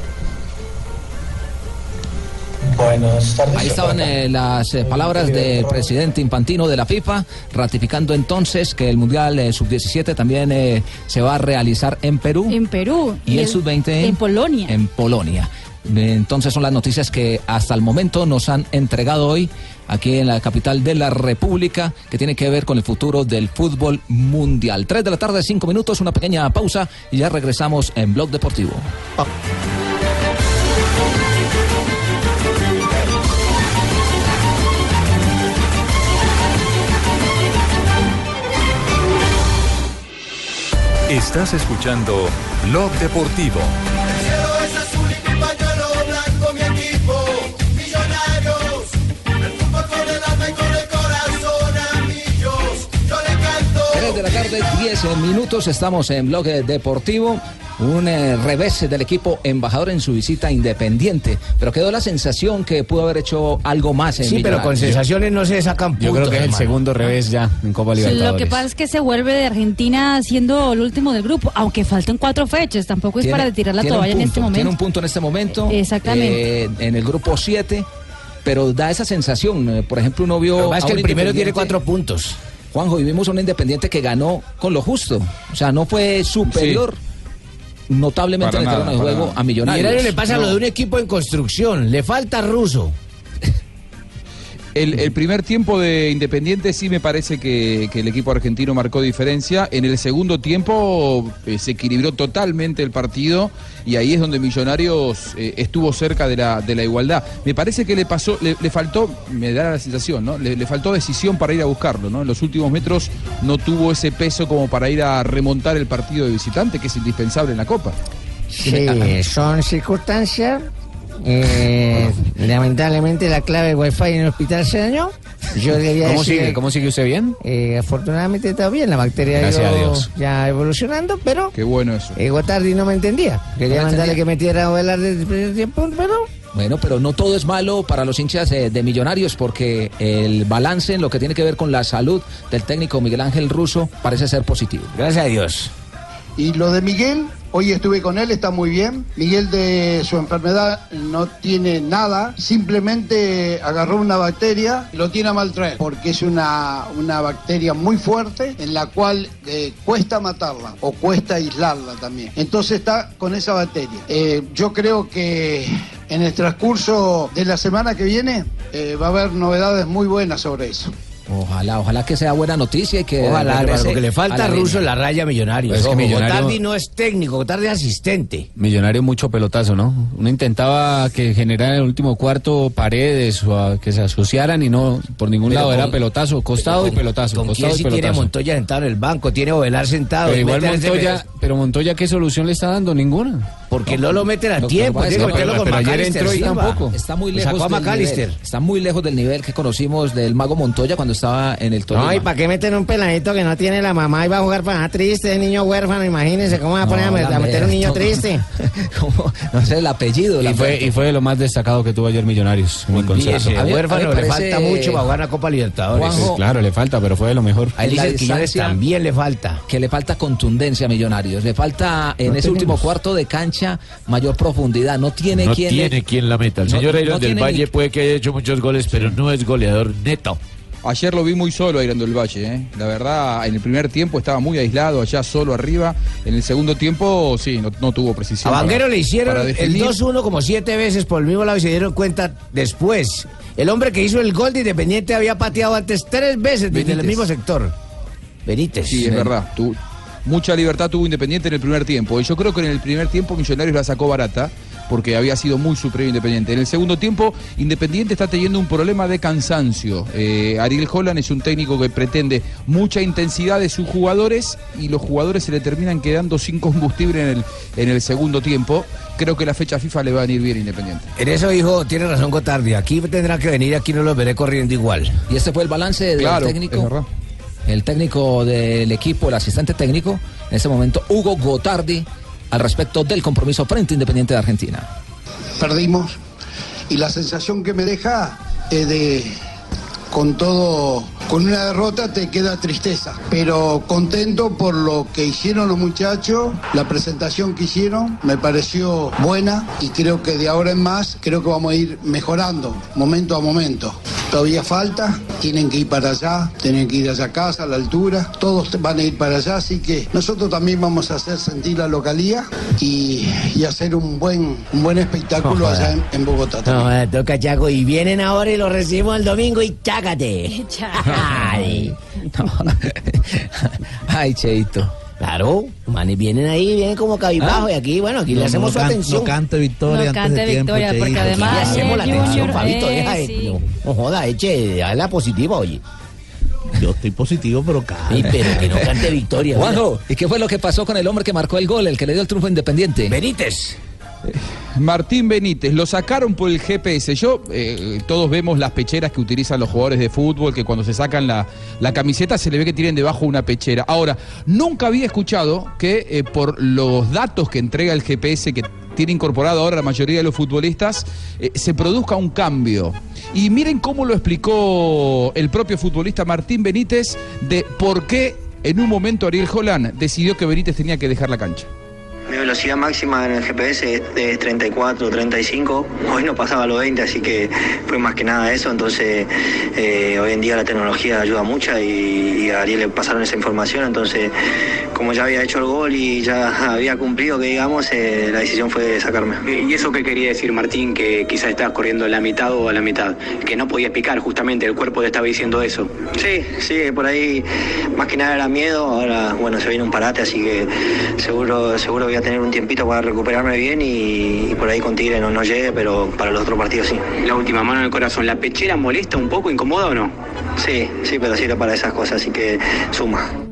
[SPEAKER 25] Buenas tardes.
[SPEAKER 10] Ahí estaban eh, las eh, palabras del presidente Infantino de la FIFA, ratificando entonces que el Mundial eh, Sub-17 también eh, se va a realizar en Perú.
[SPEAKER 12] En Perú.
[SPEAKER 10] Y el sub-20
[SPEAKER 12] en Polonia.
[SPEAKER 10] En Polonia. Entonces son las noticias que hasta el momento nos han entregado hoy aquí en la capital de la República que tiene que ver con el futuro del fútbol mundial. Tres de la tarde, cinco minutos, una pequeña pausa y ya regresamos en Blog Deportivo.
[SPEAKER 2] Estás escuchando Blog Deportivo.
[SPEAKER 26] El cielo es azul y mi pañuelo blanco, mi equipo, millonarios. El fútbol con el alma y con el corazón, amigos. Yo le canto.
[SPEAKER 10] 3 de la tarde, 10 minutos, estamos en Blog Deportivo. Un eh, revés del equipo embajador en su visita independiente, pero quedó la sensación que pudo haber hecho algo más en
[SPEAKER 17] Sí, pero con sensaciones no se sacan puntos.
[SPEAKER 7] Yo creo que es el segundo revés ya en Copa Libertadores.
[SPEAKER 12] Lo que pasa es que se vuelve de Argentina siendo el último del grupo, aunque faltan cuatro fechas, tampoco es
[SPEAKER 10] Tiene-
[SPEAKER 12] para tirar la toalla en este
[SPEAKER 10] Tiene un
[SPEAKER 12] momento.
[SPEAKER 10] punto en este momento.
[SPEAKER 12] Exactamente.
[SPEAKER 10] eh, en el grupo 7, pero da esa sensación. eh, Por ejemplo, uno vio.
[SPEAKER 17] Es que
[SPEAKER 10] un
[SPEAKER 17] el primero tiene cuatro puntos.
[SPEAKER 10] Juanjo, y vimos a un independiente que ganó con lo justo. O sea, no fue superior notablemente en el terreno de juego a Millonarios.
[SPEAKER 17] Millonarios le pasa
[SPEAKER 10] No.
[SPEAKER 17] lo de un equipo en construcción. Le falta ruso.
[SPEAKER 18] El, primer tiempo de Independiente sí me parece que, el equipo argentino marcó diferencia. En el segundo tiempo eh, se equilibró totalmente el partido y ahí es donde Millonarios eh, estuvo cerca de la, igualdad. Me parece que le pasó, le, faltó, me da la sensación, ¿no? Le, faltó decisión para ir a buscarlo. En los últimos metros no tuvo ese peso como para ir a remontar el partido de visitante, que es indispensable en la Copa.
[SPEAKER 17] Sí, son circunstancias. Eh, lamentablemente la clave de Wi-Fi en el hospital se dañó. Yo debía
[SPEAKER 7] ¿Cómo
[SPEAKER 17] decir-
[SPEAKER 7] sigue? ¿Cómo sigue usted bien?
[SPEAKER 17] Eh, afortunadamente está bien, la bacteria ha
[SPEAKER 7] Gracias
[SPEAKER 17] ido
[SPEAKER 7] a Dios.
[SPEAKER 17] ya evolucionando, pero
[SPEAKER 18] Qué bueno eso.
[SPEAKER 17] eh, Gotardi no me entendía. Quería
[SPEAKER 10] No me
[SPEAKER 17] mandarle
[SPEAKER 10] entendía.
[SPEAKER 17] que metiera a velar desde el primer tiempo, pero
[SPEAKER 10] Bueno, pero no todo es malo para los hinchas eh, de Millonarios porque el balance en lo que tiene que ver con la salud del técnico Miguel Ángel Russo parece ser positivo.
[SPEAKER 17] Gracias a Dios.
[SPEAKER 27] Y lo de Miguel, hoy estuve con él, está muy bien. Miguel de su enfermedad no tiene nada, simplemente agarró una bacteria y lo tiene a maltraer, porque es una, una bacteria muy fuerte en la cual eh, cuesta matarla o cuesta aislarla también. Entonces está con esa bacteria. Eh, yo creo que en el transcurso de la semana que viene eh, va a haber novedades muy buenas sobre eso.
[SPEAKER 10] Ojalá, ojalá que sea buena noticia y que
[SPEAKER 17] Ojalá,
[SPEAKER 10] regrese
[SPEAKER 17] le
[SPEAKER 10] a
[SPEAKER 17] falta ruso
[SPEAKER 10] línea.
[SPEAKER 17] en la raya millonario.
[SPEAKER 7] Es que Millonario-
[SPEAKER 17] Gotardi no es técnico, Gotardi es asistente.
[SPEAKER 7] Millonario mucho pelotazo, ¿no? Uno intentaba que generara en el último cuarto paredes o a- que se asociaran y no, por ningún
[SPEAKER 17] Pero
[SPEAKER 7] lado
[SPEAKER 17] con-
[SPEAKER 7] era pelotazo, costado y pelotazo,
[SPEAKER 17] ¿Con
[SPEAKER 7] costado
[SPEAKER 17] quién
[SPEAKER 7] y
[SPEAKER 17] si tiene a
[SPEAKER 7] pelotazo.
[SPEAKER 17] Montoya sentado en el banco? Tiene a Ovelar sentado.
[SPEAKER 7] Pero igual
[SPEAKER 17] a
[SPEAKER 7] Montoya, pero Montoya, ¿qué solución le está dando? Ninguna.
[SPEAKER 28] Porque no lo meten a tiempo,
[SPEAKER 10] que
[SPEAKER 28] meterlo con
[SPEAKER 10] pero ayer entró y tampoco. Está muy lejos
[SPEAKER 28] sacó a
[SPEAKER 10] del
[SPEAKER 28] McAllister.
[SPEAKER 10] nivel, está muy lejos del nivel que conocimos del mago Montoya cuando estaba en el Tolima.
[SPEAKER 17] No, ¿y para qué meten un peladito que no tiene la mamá y va a jugar para triste, niño huérfano? Imagínense cómo va a poner a, met- a meter un niño triste.
[SPEAKER 10] no sé el apellido.
[SPEAKER 7] Y fue, y fue de lo más destacado que tuvo ayer Millonarios. Mi concepto.
[SPEAKER 10] A a
[SPEAKER 28] huérfano le
[SPEAKER 10] parece-
[SPEAKER 28] falta mucho para jugar la Copa Libertadores.
[SPEAKER 10] Juanjo-
[SPEAKER 7] Claro, le falta, pero fue de lo mejor.
[SPEAKER 28] Dice Quiñones también le falta.
[SPEAKER 10] que le falta contundencia a Millonarios, le falta en
[SPEAKER 9] No
[SPEAKER 10] ese último cuarto de cancha mayor profundidad, no tiene
[SPEAKER 9] no
[SPEAKER 10] quien le-
[SPEAKER 9] tiene quien la meta. El
[SPEAKER 10] No-
[SPEAKER 9] señor Iron
[SPEAKER 10] no
[SPEAKER 9] del Valle
[SPEAKER 10] ni-
[SPEAKER 9] puede que haya hecho muchos goles, pero no es goleador neto.
[SPEAKER 18] Ayer lo vi muy solo a Irán del Valle, ¿eh? la verdad, en el primer tiempo estaba muy aislado, allá solo arriba. En el segundo tiempo, sí, no, no tuvo
[SPEAKER 28] A
[SPEAKER 18] precisión.
[SPEAKER 28] Vanguero
[SPEAKER 18] para-
[SPEAKER 28] le hicieron el
[SPEAKER 18] definir.
[SPEAKER 28] 2-1 como siete veces por el mismo lado y se dieron cuenta después. El hombre que hizo el gol de Independiente había pateado antes tres veces desde el
[SPEAKER 18] Benítez.
[SPEAKER 28] mismo sector. Benítez.
[SPEAKER 18] Sí, es verdad. Tu- mucha libertad tuvo Independiente en el primer tiempo. Y yo creo que en el primer tiempo Millonarios la sacó barata porque había sido muy superior Independiente. En el segundo tiempo, Independiente está teniendo un problema de cansancio. Eh, Ariel Holland es un técnico que pretende mucha intensidad de sus jugadores y los jugadores se le terminan quedando sin combustible en el, en el segundo tiempo. Creo que la fecha FIFA le va a venir bien Independiente.
[SPEAKER 28] En eso, hijo, tiene razón Gotardi. Aquí tendrá que venir, aquí no los veré corriendo igual.
[SPEAKER 10] Y este fue el balance del
[SPEAKER 18] Claro,
[SPEAKER 10] técnico.
[SPEAKER 18] es.
[SPEAKER 10] El técnico del equipo, el asistente técnico, en este momento, Hugo Gotardi, al respecto del compromiso frente Independiente de Argentina.
[SPEAKER 27] perdimos y la sensación que me deja es de con todo con una derrota te queda tristeza pero contento por lo que hicieron los muchachos la presentación que hicieron me pareció buena y creo que de ahora en más creo que vamos a ir mejorando momento a momento todavía falta tienen que ir para allá tienen que ir allá a casa a la altura todos van a ir para allá así que nosotros también vamos a hacer sentir la localía y, y hacer un buen un buen espectáculo
[SPEAKER 28] Ojalá.
[SPEAKER 27] allá en, en Bogotá también.
[SPEAKER 28] No, eh, toca Chaco y vienen ahora y lo recibimos el domingo y chácate. Ay,
[SPEAKER 10] Ay, Cheito.
[SPEAKER 28] Claro, manes vienen ahí, vienen como cabizbajo y aquí, bueno, aquí le
[SPEAKER 29] No,
[SPEAKER 28] hacemos
[SPEAKER 29] no
[SPEAKER 28] su
[SPEAKER 29] can-
[SPEAKER 28] atención.
[SPEAKER 29] no cante victoria
[SPEAKER 12] No
[SPEAKER 29] antes de
[SPEAKER 12] cante
[SPEAKER 29] tiempo,
[SPEAKER 12] victoria, porque
[SPEAKER 29] Cheito.
[SPEAKER 12] además
[SPEAKER 28] Le hacemos la
[SPEAKER 12] el
[SPEAKER 28] atención,
[SPEAKER 12] Junior,
[SPEAKER 28] Fabito,
[SPEAKER 12] eh,
[SPEAKER 28] deja de-
[SPEAKER 12] sí.
[SPEAKER 28] no, no joda, eche, a la positiva, oye.
[SPEAKER 29] Yo estoy positivo, pero cante.
[SPEAKER 28] Ay, pero que no cante victoria.
[SPEAKER 10] Juanjo, ¿y qué fue lo que pasó con el hombre que marcó el gol, el que le dio el triunfo Independiente?
[SPEAKER 28] Benítez.
[SPEAKER 18] Martín Benítez, lo sacaron por el GPS. Yo, eh, todos vemos las pecheras que utilizan los jugadores de fútbol, que cuando se sacan la, la camiseta se le ve que tienen debajo una pechera. Ahora, nunca había escuchado que eh, por los datos que entrega el GPS, que tiene incorporado ahora la mayoría de los futbolistas, eh, se produzca un cambio. Y miren cómo lo explicó el propio futbolista Martín Benítez de por qué en un momento Ariel Holland decidió que Benítez tenía que dejar la cancha.
[SPEAKER 30] Mi velocidad máxima en el GPS es de 34, 35. Hoy no pasaba los 20, así que fue más que nada eso. Entonces, eh, hoy en día la tecnología ayuda mucho y, y a Ariel le pasaron esa información. Entonces, como ya había hecho el gol y ya había cumplido, que digamos, eh, la decisión fue sacarme.
[SPEAKER 31] ¿Y eso qué quería decir Martín? Que quizás estabas corriendo la mitad o a la mitad. Que no podías picar, justamente, el cuerpo te estaba diciendo eso.
[SPEAKER 30] Sí, sí, por ahí más que nada era miedo. Ahora, bueno, se viene un parate, así que seguro, seguro voy a tener un tiempito para recuperarme bien y, y por ahí con Tigre no, no llegue, pero para los otros partidos sí.
[SPEAKER 31] La última mano en el corazón, ¿la pechera molesta un poco, incomoda o no?
[SPEAKER 30] Sí, sí, pero sirve para esas cosas, así que suma.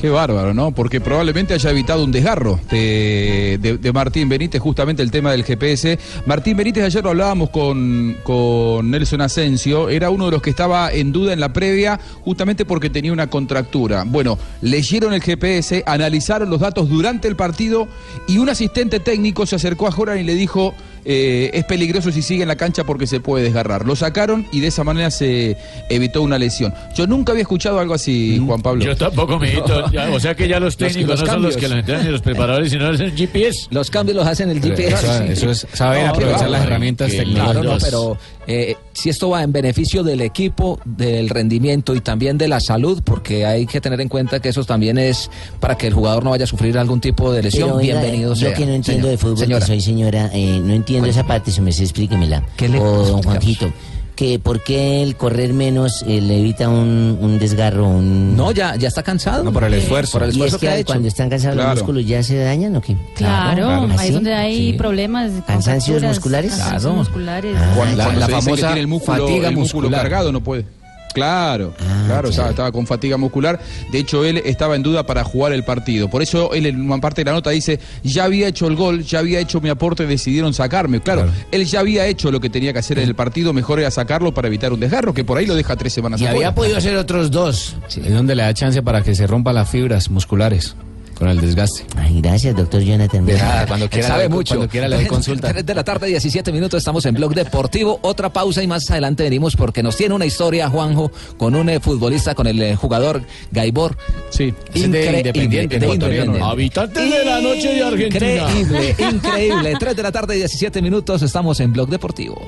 [SPEAKER 18] Qué bárbaro, ¿no? Porque probablemente haya evitado un desgarro de, Martín Benítez, justamente el tema del GPS. Martín Benítez, ayer lo hablábamos con, con Nelson Asensio, era uno de los que estaba en duda en la previa, justamente porque tenía una contractura. Bueno, leyeron el GPS, analizaron los datos durante el partido y un asistente técnico se acercó a Joran y le dijo. Eh, es peligroso si sigue en la cancha porque se puede desgarrar. Lo sacaron y de esa manera se evitó una lesión. Yo nunca había escuchado algo así, Juan Pablo.
[SPEAKER 9] Yo tampoco, mijito. Ya, o sea que ya los técnicos no son los que los entrenan ni los preparadores, sino los GPS.
[SPEAKER 10] Los cambios los hacen el GPS.
[SPEAKER 7] Eso- eso es saber aprovechar las herramientas
[SPEAKER 10] Claro,
[SPEAKER 7] tecnológicas.
[SPEAKER 10] no, pero eh, si esto va en beneficio del equipo, del rendimiento y también de la salud, porque hay que tener en cuenta que eso también es para que el jugador no vaya a sufrir algún tipo de lesión.
[SPEAKER 17] Pero, oiga,
[SPEAKER 10] Bienvenido
[SPEAKER 17] Yo
[SPEAKER 10] sea.
[SPEAKER 17] que no entiendo
[SPEAKER 10] Señor.
[SPEAKER 17] de fútbol,
[SPEAKER 10] Señora.
[SPEAKER 17] que soy señora, eh, no entiendo esa parte, si me explíquemela.
[SPEAKER 10] ¿Qué le-
[SPEAKER 17] o don? Juanjito, que por qué el correr menos eh, le evita un, un desgarro, un...
[SPEAKER 10] No, ya, ya está cansado.
[SPEAKER 7] No, por el esfuerzo.
[SPEAKER 10] Por el
[SPEAKER 17] y
[SPEAKER 10] esfuerzo
[SPEAKER 17] es que,
[SPEAKER 10] que ha hecho.
[SPEAKER 17] cuando están cansados
[SPEAKER 10] Claro.
[SPEAKER 17] los músculos ya se dañan o qué?
[SPEAKER 12] Claro, ahí
[SPEAKER 17] ¿Ah,
[SPEAKER 12] es donde hay
[SPEAKER 17] Sí.
[SPEAKER 12] problemas.
[SPEAKER 17] ¿Cansancios musculares?
[SPEAKER 12] cansancios
[SPEAKER 17] Claro.
[SPEAKER 12] musculares.
[SPEAKER 17] Ah,
[SPEAKER 18] Cuando,
[SPEAKER 7] La-
[SPEAKER 18] cuando
[SPEAKER 7] la
[SPEAKER 18] se dice que
[SPEAKER 7] famosa
[SPEAKER 18] tiene el músculo,
[SPEAKER 7] fatiga
[SPEAKER 18] el músculo
[SPEAKER 7] muscular.
[SPEAKER 18] cargado no puede. Claro, claro, estaba, estaba con fatiga muscular. De hecho, él estaba en duda para jugar el partido. Por eso él en una parte de la nota dice, ya había hecho el gol, ya había hecho mi aporte, decidieron sacarme. Claro, él ya había hecho lo que tenía que hacer en el partido, mejor era sacarlo para evitar un desgarro, que por ahí lo deja tres semanas
[SPEAKER 28] Y
[SPEAKER 18] afuera.
[SPEAKER 28] había podido hacer otros dos.
[SPEAKER 7] Es donde le da chance para que se rompan las fibras musculares con el desgaste.
[SPEAKER 17] Ay, gracias, doctor Jonathan.
[SPEAKER 7] De nada, cuando quiera,
[SPEAKER 10] sabe mucho.
[SPEAKER 7] cuando quiera le doy consulta.
[SPEAKER 10] 3 de la tarde, 17 minutos, estamos en Blog Deportivo. Otra pausa y más adelante venimos porque nos tiene una historia, Juanjo, con un eh, futbolista, con el eh, jugador Gaibor.
[SPEAKER 7] Sí,
[SPEAKER 9] es de Independiente. Habitantes de la noche de Argentina.
[SPEAKER 10] Increíble, increíble. 3 de la tarde, 17 minutos, estamos en Blog Deportivo.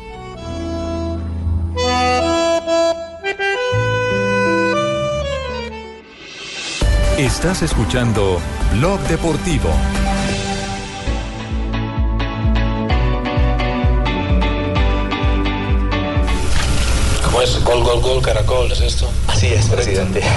[SPEAKER 2] Estás escuchando Blog Deportivo.
[SPEAKER 23] ¿Cómo es? Gol, gol, gol, caracol, ¿es esto?
[SPEAKER 24] Así es, presidente.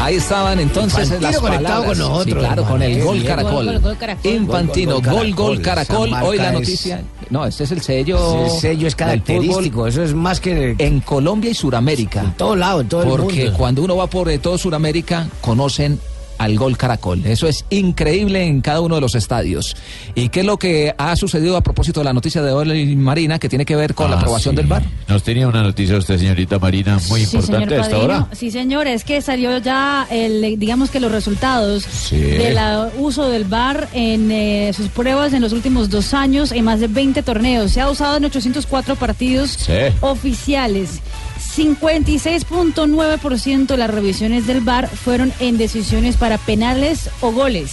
[SPEAKER 10] Ahí estaban entonces
[SPEAKER 28] Infantino
[SPEAKER 10] las
[SPEAKER 28] conectado
[SPEAKER 10] palabras.
[SPEAKER 28] con nosotros,
[SPEAKER 10] Sí, claro,
[SPEAKER 28] hermano.
[SPEAKER 10] con el gol caracol.
[SPEAKER 12] Gol, gol, gol, caracol.
[SPEAKER 10] Infantino,
[SPEAKER 28] Gol, gol, caracol.
[SPEAKER 10] Hoy la noticia. No, este es el sello.
[SPEAKER 28] El sello es característico, eso es más que
[SPEAKER 10] En Colombia y Suramérica.
[SPEAKER 28] en todo lado, en todo el
[SPEAKER 10] Porque
[SPEAKER 28] mundo.
[SPEAKER 10] cuando uno va por eh, todo Sudamérica, conocen al gol caracol. Eso es increíble en cada uno de los estadios. ¿Y qué es lo que ha sucedido a propósito de la noticia de hoy, Marina, que tiene que ver con la
[SPEAKER 29] Ah,
[SPEAKER 10] aprobación
[SPEAKER 29] sí.
[SPEAKER 10] del VAR?
[SPEAKER 29] Nos tenía una noticia usted, señorita Marina, muy
[SPEAKER 12] Sí,
[SPEAKER 29] importante
[SPEAKER 12] señor
[SPEAKER 29] a esta hora.
[SPEAKER 12] Sí, señor, es que salió ya, el, digamos que los resultados
[SPEAKER 29] Sí.
[SPEAKER 12] del uso del VAR en eh, sus pruebas en los últimos dos años en más de 20 torneos. Se ha usado en 804 partidos
[SPEAKER 29] Sí.
[SPEAKER 12] oficiales. 56.9% de las revisiones del VAR fueron en decisiones para penales o goles.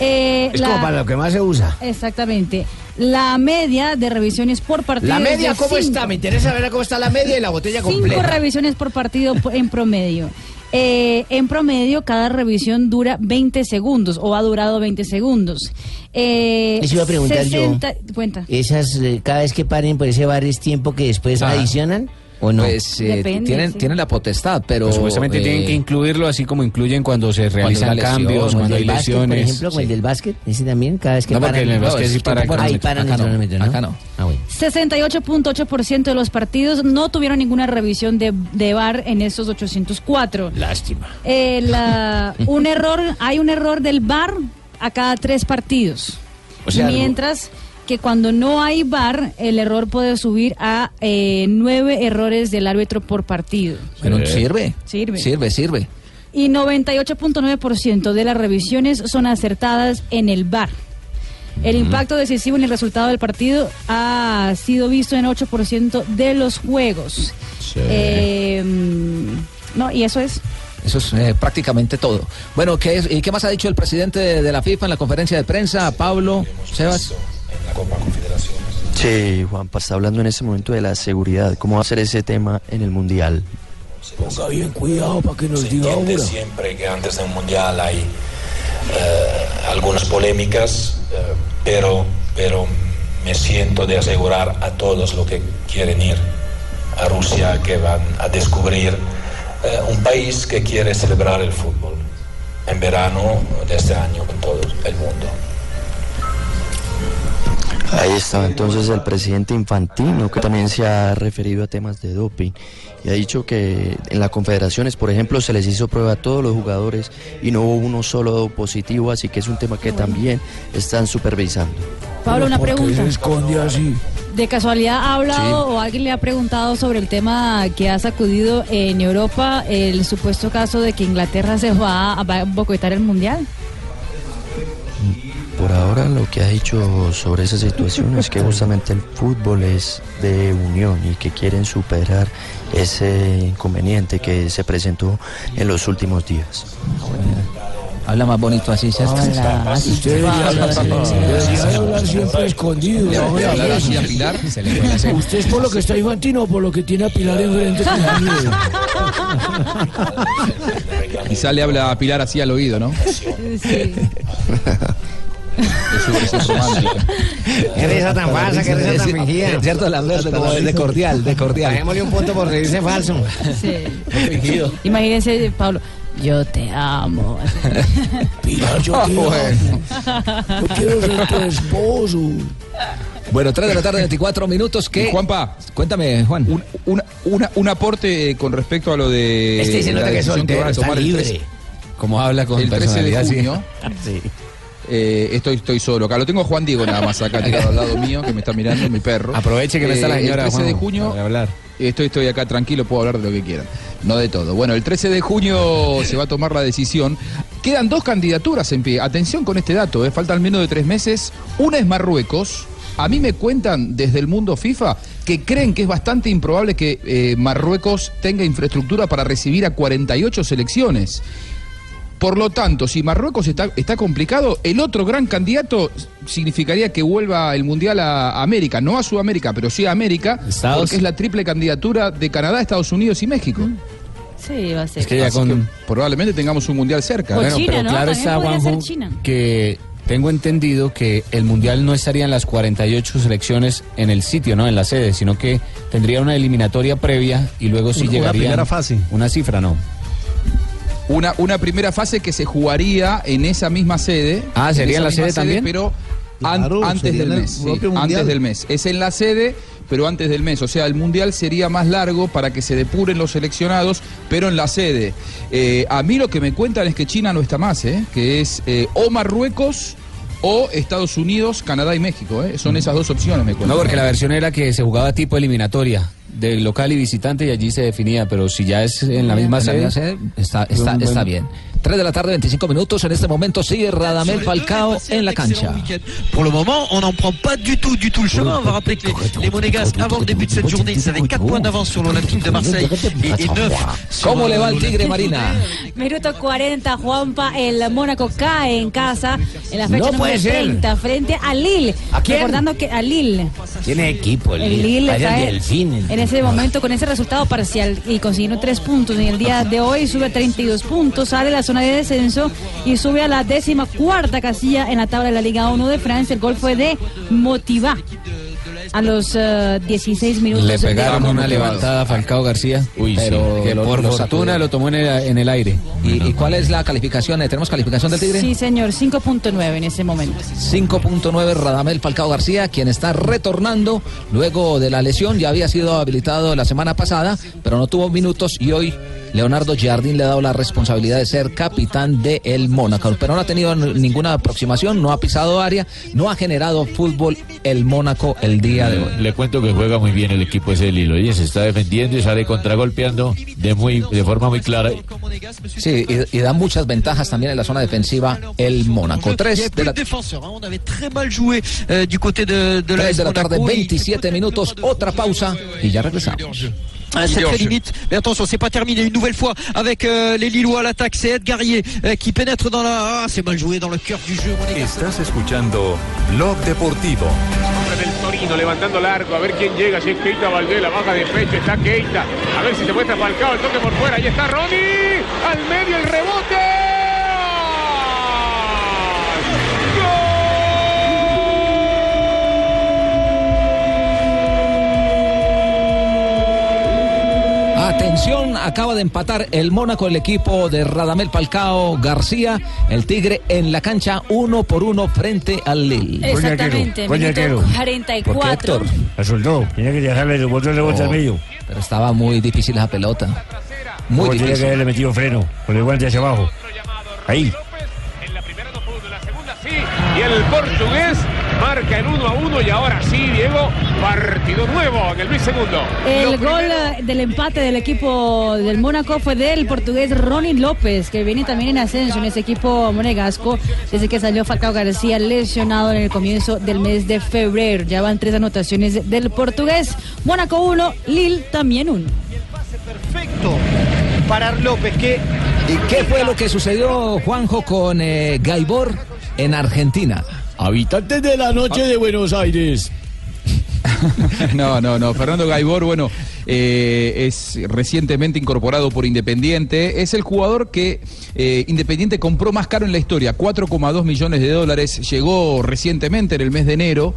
[SPEAKER 12] Eh,
[SPEAKER 28] Es
[SPEAKER 12] la-
[SPEAKER 28] como para lo que más se usa.
[SPEAKER 12] Exactamente. La media de revisiones por partido.
[SPEAKER 28] La media, ¿cómo
[SPEAKER 12] cinco.
[SPEAKER 28] está? Me interesa ver cómo está la media y la botella
[SPEAKER 12] Cinco
[SPEAKER 28] completa.
[SPEAKER 12] revisiones por partido en promedio. Eh, en promedio, cada revisión dura 20 segundos o ha durado 20 segundos. Eh,
[SPEAKER 17] Eso iba a preguntar yo.
[SPEAKER 12] Cuenta.
[SPEAKER 17] Esas, eh, cada vez que paren por ese bar es tiempo que después
[SPEAKER 10] Ah.
[SPEAKER 17] adicionan o no.
[SPEAKER 10] Pues eh,
[SPEAKER 12] Depende,
[SPEAKER 10] tienen,
[SPEAKER 12] sí.
[SPEAKER 10] tienen la potestad, pero.
[SPEAKER 7] Pues supuestamente
[SPEAKER 10] eh,
[SPEAKER 7] tienen que incluirlo así como incluyen cuando se realizan
[SPEAKER 10] lesión,
[SPEAKER 7] cambios, cuando hay
[SPEAKER 17] básquet, por ejemplo, como el del básquet, ese también, cada vez que
[SPEAKER 7] No, porque
[SPEAKER 17] paran.
[SPEAKER 7] en el básquet
[SPEAKER 10] es
[SPEAKER 7] sí para
[SPEAKER 17] Ahí paran el
[SPEAKER 10] Acá no,
[SPEAKER 17] cronómetro, ¿no?
[SPEAKER 10] acá no.
[SPEAKER 17] Ah, bueno.
[SPEAKER 12] 68.8% de los partidos no tuvieron ninguna revisión de, de VAR en estos 804.
[SPEAKER 28] Lástima.
[SPEAKER 12] Eh, la- un error, hay un error del VAR a cada tres partidos.
[SPEAKER 28] O sea,
[SPEAKER 12] Mientras que cuando no hay VAR, el error puede subir a eh, nueve errores del árbitro por partido.
[SPEAKER 10] Pero sirve.
[SPEAKER 12] Sirve.
[SPEAKER 10] Sirve, sirve.
[SPEAKER 12] Y 98.9% de las revisiones son acertadas en el VAR. El impacto decisivo en el resultado del partido ha sido visto en 8% de los juegos. Eh, mm, no, y eso es.
[SPEAKER 10] Eso es eh, prácticamente todo. Bueno, ¿qué, es- ¿y qué más ha dicho el presidente de, de la FIFA en la conferencia de prensa? Pablo, Sebas.
[SPEAKER 25] La Copa Confederaciones.
[SPEAKER 32] Sí, Juanpa, está hablando en este momento de la seguridad. ¿Cómo va a ser ese tema en el Mundial?
[SPEAKER 9] Ponga bien cuidado para que nos
[SPEAKER 23] Se
[SPEAKER 9] diga
[SPEAKER 23] entiende
[SPEAKER 9] ahora.
[SPEAKER 23] siempre que antes de un mundial hay eh, algunas polémicas, eh, pero, pero me siento de asegurar a todos los que quieren ir a Rusia que van a descubrir eh, un país que quiere celebrar el fútbol en verano de este año con todo el mundo.
[SPEAKER 32] Ahí está entonces el presidente Infantino, que también se ha referido a temas de doping y ha dicho que en las confederaciones, por ejemplo, se les hizo prueba a todos los jugadores y no hubo uno solo positivo, así que es un tema que también están supervisando.
[SPEAKER 12] Pablo, una
[SPEAKER 9] ¿Por qué
[SPEAKER 12] pregunta.
[SPEAKER 9] se esconde así?
[SPEAKER 12] ¿De casualidad ha hablado o alguien le ha preguntado sobre el tema que ha sacudido en Europa el supuesto caso de que Inglaterra se va a, va a boicotar el mundial?
[SPEAKER 32] Por ahora lo que ha dicho sobre esa situación es que justamente el fútbol es de unión y que quieren superar ese inconveniente que se presentó en los últimos días.
[SPEAKER 10] Habla más bonito así, ¿cierto?
[SPEAKER 12] Hola.
[SPEAKER 9] Usted debería hablar, debería de hablar siempre escondido.
[SPEAKER 18] ¿Le
[SPEAKER 9] ahora
[SPEAKER 18] hablar
[SPEAKER 9] habla
[SPEAKER 18] así a
[SPEAKER 9] así.
[SPEAKER 18] Pilar?
[SPEAKER 9] ¿Usted es por lo que está infantino o por lo que tiene a Pilar enfrente?
[SPEAKER 18] Quizá le habla a Pilar así al oído, ¿no?
[SPEAKER 12] Sí.
[SPEAKER 18] Es su versión romántica.
[SPEAKER 28] Qué risa tan falsa, qué risa tan fingida.
[SPEAKER 10] es cierto, la verde, como es de cordial, de cordial.
[SPEAKER 28] Paguémosle un punto por reírse falso.
[SPEAKER 12] Sí. Imagínense, Pablo. Yo te amo.
[SPEAKER 9] Pilar, yo
[SPEAKER 10] Ah,
[SPEAKER 9] te
[SPEAKER 10] bueno.
[SPEAKER 9] amo. Yo quiero ser tu esposo.
[SPEAKER 10] Bueno, 3 de la tarde, 24 minutos. ¿Qué?
[SPEAKER 18] Juanpa.
[SPEAKER 10] Cuéntame, Juan.
[SPEAKER 18] Un, una- una- un aporte con respecto a lo de.
[SPEAKER 28] Este se nota que es soltero,
[SPEAKER 18] van a
[SPEAKER 28] está
[SPEAKER 18] tomar el
[SPEAKER 28] libre.
[SPEAKER 18] 13
[SPEAKER 7] Como habla con
[SPEAKER 18] el 13 de
[SPEAKER 7] personalidad, sí.
[SPEAKER 18] Eh, estoy, estoy solo acá. Lo tengo a Juan Diego nada más acá tirado al lado mío, que me está mirando, mi perro.
[SPEAKER 7] Aproveche que no está la
[SPEAKER 18] Eh,
[SPEAKER 7] señora,
[SPEAKER 18] El 13 de junio.
[SPEAKER 7] para hablar.
[SPEAKER 18] Estoy, estoy acá tranquilo, puedo hablar de lo que quieran. No de todo. Bueno, el 13 de junio se va a tomar la decisión. Quedan dos candidaturas en pie. Atención con este dato, eh, faltan menos de tres meses. Una es Marruecos. A mí me cuentan desde el mundo FIFA que creen que es bastante improbable que eh, Marruecos tenga infraestructura para recibir a 48 selecciones. Por lo tanto, si Marruecos está, está complicado, el otro gran candidato significaría que vuelva el Mundial a América, no a Sudamérica, pero sí a América,
[SPEAKER 7] Estados-
[SPEAKER 18] porque es la triple candidatura de Canadá, Estados Unidos y México.
[SPEAKER 12] Sí, va a ser.
[SPEAKER 7] Es que ya con-
[SPEAKER 18] que probablemente tengamos un Mundial cerca.
[SPEAKER 7] Bueno,
[SPEAKER 12] China,
[SPEAKER 7] pero
[SPEAKER 12] ¿no?
[SPEAKER 7] claro está, Juanjo, que tengo entendido que el Mundial no estaría en las 48 selecciones en el sitio, ¿no? En la sede, sino que tendría una eliminatoria previa y luego sí
[SPEAKER 33] Una
[SPEAKER 7] llegaría...
[SPEAKER 33] primera fase.
[SPEAKER 7] Una cifra, ¿no?
[SPEAKER 18] Una, una primera fase que se jugaría en esa misma sede.
[SPEAKER 7] Ah, ¿sería en la sede también?
[SPEAKER 18] Pero an-
[SPEAKER 33] Claro,
[SPEAKER 18] antes del mes. sí, antes del mes. Es en la sede, pero antes del mes. O sea, el mundial sería más largo para que se depuren los seleccionados, pero en la sede. Eh, a mí lo que me cuentan es que China no está más, ¿eh? que es eh, o Marruecos o Estados Unidos, Canadá y México. ¿eh? Son esas dos opciones, me cuentan.
[SPEAKER 7] No, porque la versión era que se jugaba tipo eliminatoria, de local y visitante, y allí se definía, pero si ya es en la misma
[SPEAKER 10] En la
[SPEAKER 7] sede...
[SPEAKER 10] misma sede, está, está, está bien. 3 de la tarde, 25 minutos. En este momento sigue Radamel Falcao en la cancha.
[SPEAKER 34] Pour le moment, on n'en prend pas du tout, du tout le chemin. On va rappeler que les, les Monégasques, avant le début de cette journée, ils avaient 4 points d'avance sur l'Olympique de Marseille et, et 9
[SPEAKER 10] ¿Cómo le va el Tigre Marina?
[SPEAKER 12] Minuto 40, Juanpa, el Mónaco cae en casa en la fecha
[SPEAKER 28] No
[SPEAKER 12] número
[SPEAKER 28] ser.
[SPEAKER 12] 30 frente a Lille.
[SPEAKER 28] ¿A quién?
[SPEAKER 12] Recordando que a Lille.
[SPEAKER 28] Tiene equipo el,
[SPEAKER 12] El Lille cae
[SPEAKER 28] Delfín.
[SPEAKER 12] en ese momento con ese resultado parcial y consiguiendo tres puntos en el día de hoy sube a 32 puntos, sale la zona de descenso y sube a la décima cuarta casilla en la tabla de la Liga 1 de Francia. El gol fue de Motivá a los eh, 16 minutos.
[SPEAKER 7] Le pegaron una levantada a Falcao García,
[SPEAKER 10] Uy,
[SPEAKER 7] pero
[SPEAKER 10] sí,
[SPEAKER 7] que
[SPEAKER 10] lo-
[SPEAKER 7] por
[SPEAKER 10] lo
[SPEAKER 7] fortuna lo tomó en el, en el aire.
[SPEAKER 10] ¿Y, y cuál es la calificación? Eh, ¿Tenemos calificación del Tigre?
[SPEAKER 12] Sí, señor, 5.9 en ese momento.
[SPEAKER 10] 5.9 Radamel Falcao García, quien está retornando luego de la lesión. Ya había sido habilitado la semana pasada, pero no tuvo minutos y hoy Leonardo Jardín le ha dado la responsabilidad de ser capitán de el Mónaco. Pero no ha tenido ninguna aproximación, no ha pisado área, no ha generado fútbol el Mónaco el día de hoy.
[SPEAKER 29] Le cuento que juega muy bien el equipo ese de Lilo. Oye, se está defendiendo y sale contragolpeando de muy de forma muy clara.
[SPEAKER 10] Sí, y, y da muchas ventajas también en la zona defensiva el Mónaco.
[SPEAKER 34] Il y
[SPEAKER 10] 3
[SPEAKER 34] avait
[SPEAKER 10] de
[SPEAKER 34] peu
[SPEAKER 10] la
[SPEAKER 34] de la
[SPEAKER 10] 3 de la tarde,
[SPEAKER 34] Monaco. Et-
[SPEAKER 10] 27 minutos, otra pausa y ya regresamos.
[SPEAKER 34] Ah, c'est très limite, mais attention, c'est pas terminé une nouvelle fois avec euh, les Lillois à l'attaque. C'est Ed Garrier euh, qui pénètre dans la. Ah, c'est mal joué dans le cœur du jeu. monégasque.
[SPEAKER 2] Estás escuchando Blog Deportivo.
[SPEAKER 35] Del Torino levantando largo, a ver quién llega, si es Keita Valdés, la baja de pecho, está Keita, a ver si se muestra Falcao, el toque por fuera, ahí está Ronnie, al medio el rebote.
[SPEAKER 10] Atención, acaba de empatar el Mónaco, el equipo de Radamel Falcao García, el Tigre en la cancha uno por uno frente al Lille.
[SPEAKER 12] Exactamente, minuto 44.
[SPEAKER 9] Resultó. Tiene que dejarle el botón de vuelta al medio.
[SPEAKER 10] Pero estaba muy difícil esa pelota. Muy
[SPEAKER 9] Como Tiene que
[SPEAKER 10] difícil.
[SPEAKER 9] haberle metido freno. Con el guante hacia abajo. Ahí.
[SPEAKER 35] Y el portugués marca el 1 a 1 y ahora sí, Diego, partido nuevo en el Luis segundo.
[SPEAKER 12] El gol del empate del equipo del Mónaco fue del portugués Ronnie López, que viene también en ascenso en ese equipo monegasco desde que salió Falcao García lesionado en el comienzo del mes de febrero. Ya van tres anotaciones del portugués. Mónaco 1, Lille también 1.
[SPEAKER 10] Para López, ¿qué? ¿Y qué fue lo que sucedió, Juanjo, con eh, Gaibor en Argentina?
[SPEAKER 9] Habitantes de la noche de Buenos Aires.
[SPEAKER 18] No, no, no. Fernando Gaibor, bueno, eh, es recientemente incorporado por Independiente. Es el jugador que eh, Independiente compró más caro en la historia, 4,2 millones de dólares. Llegó recientemente en el mes de enero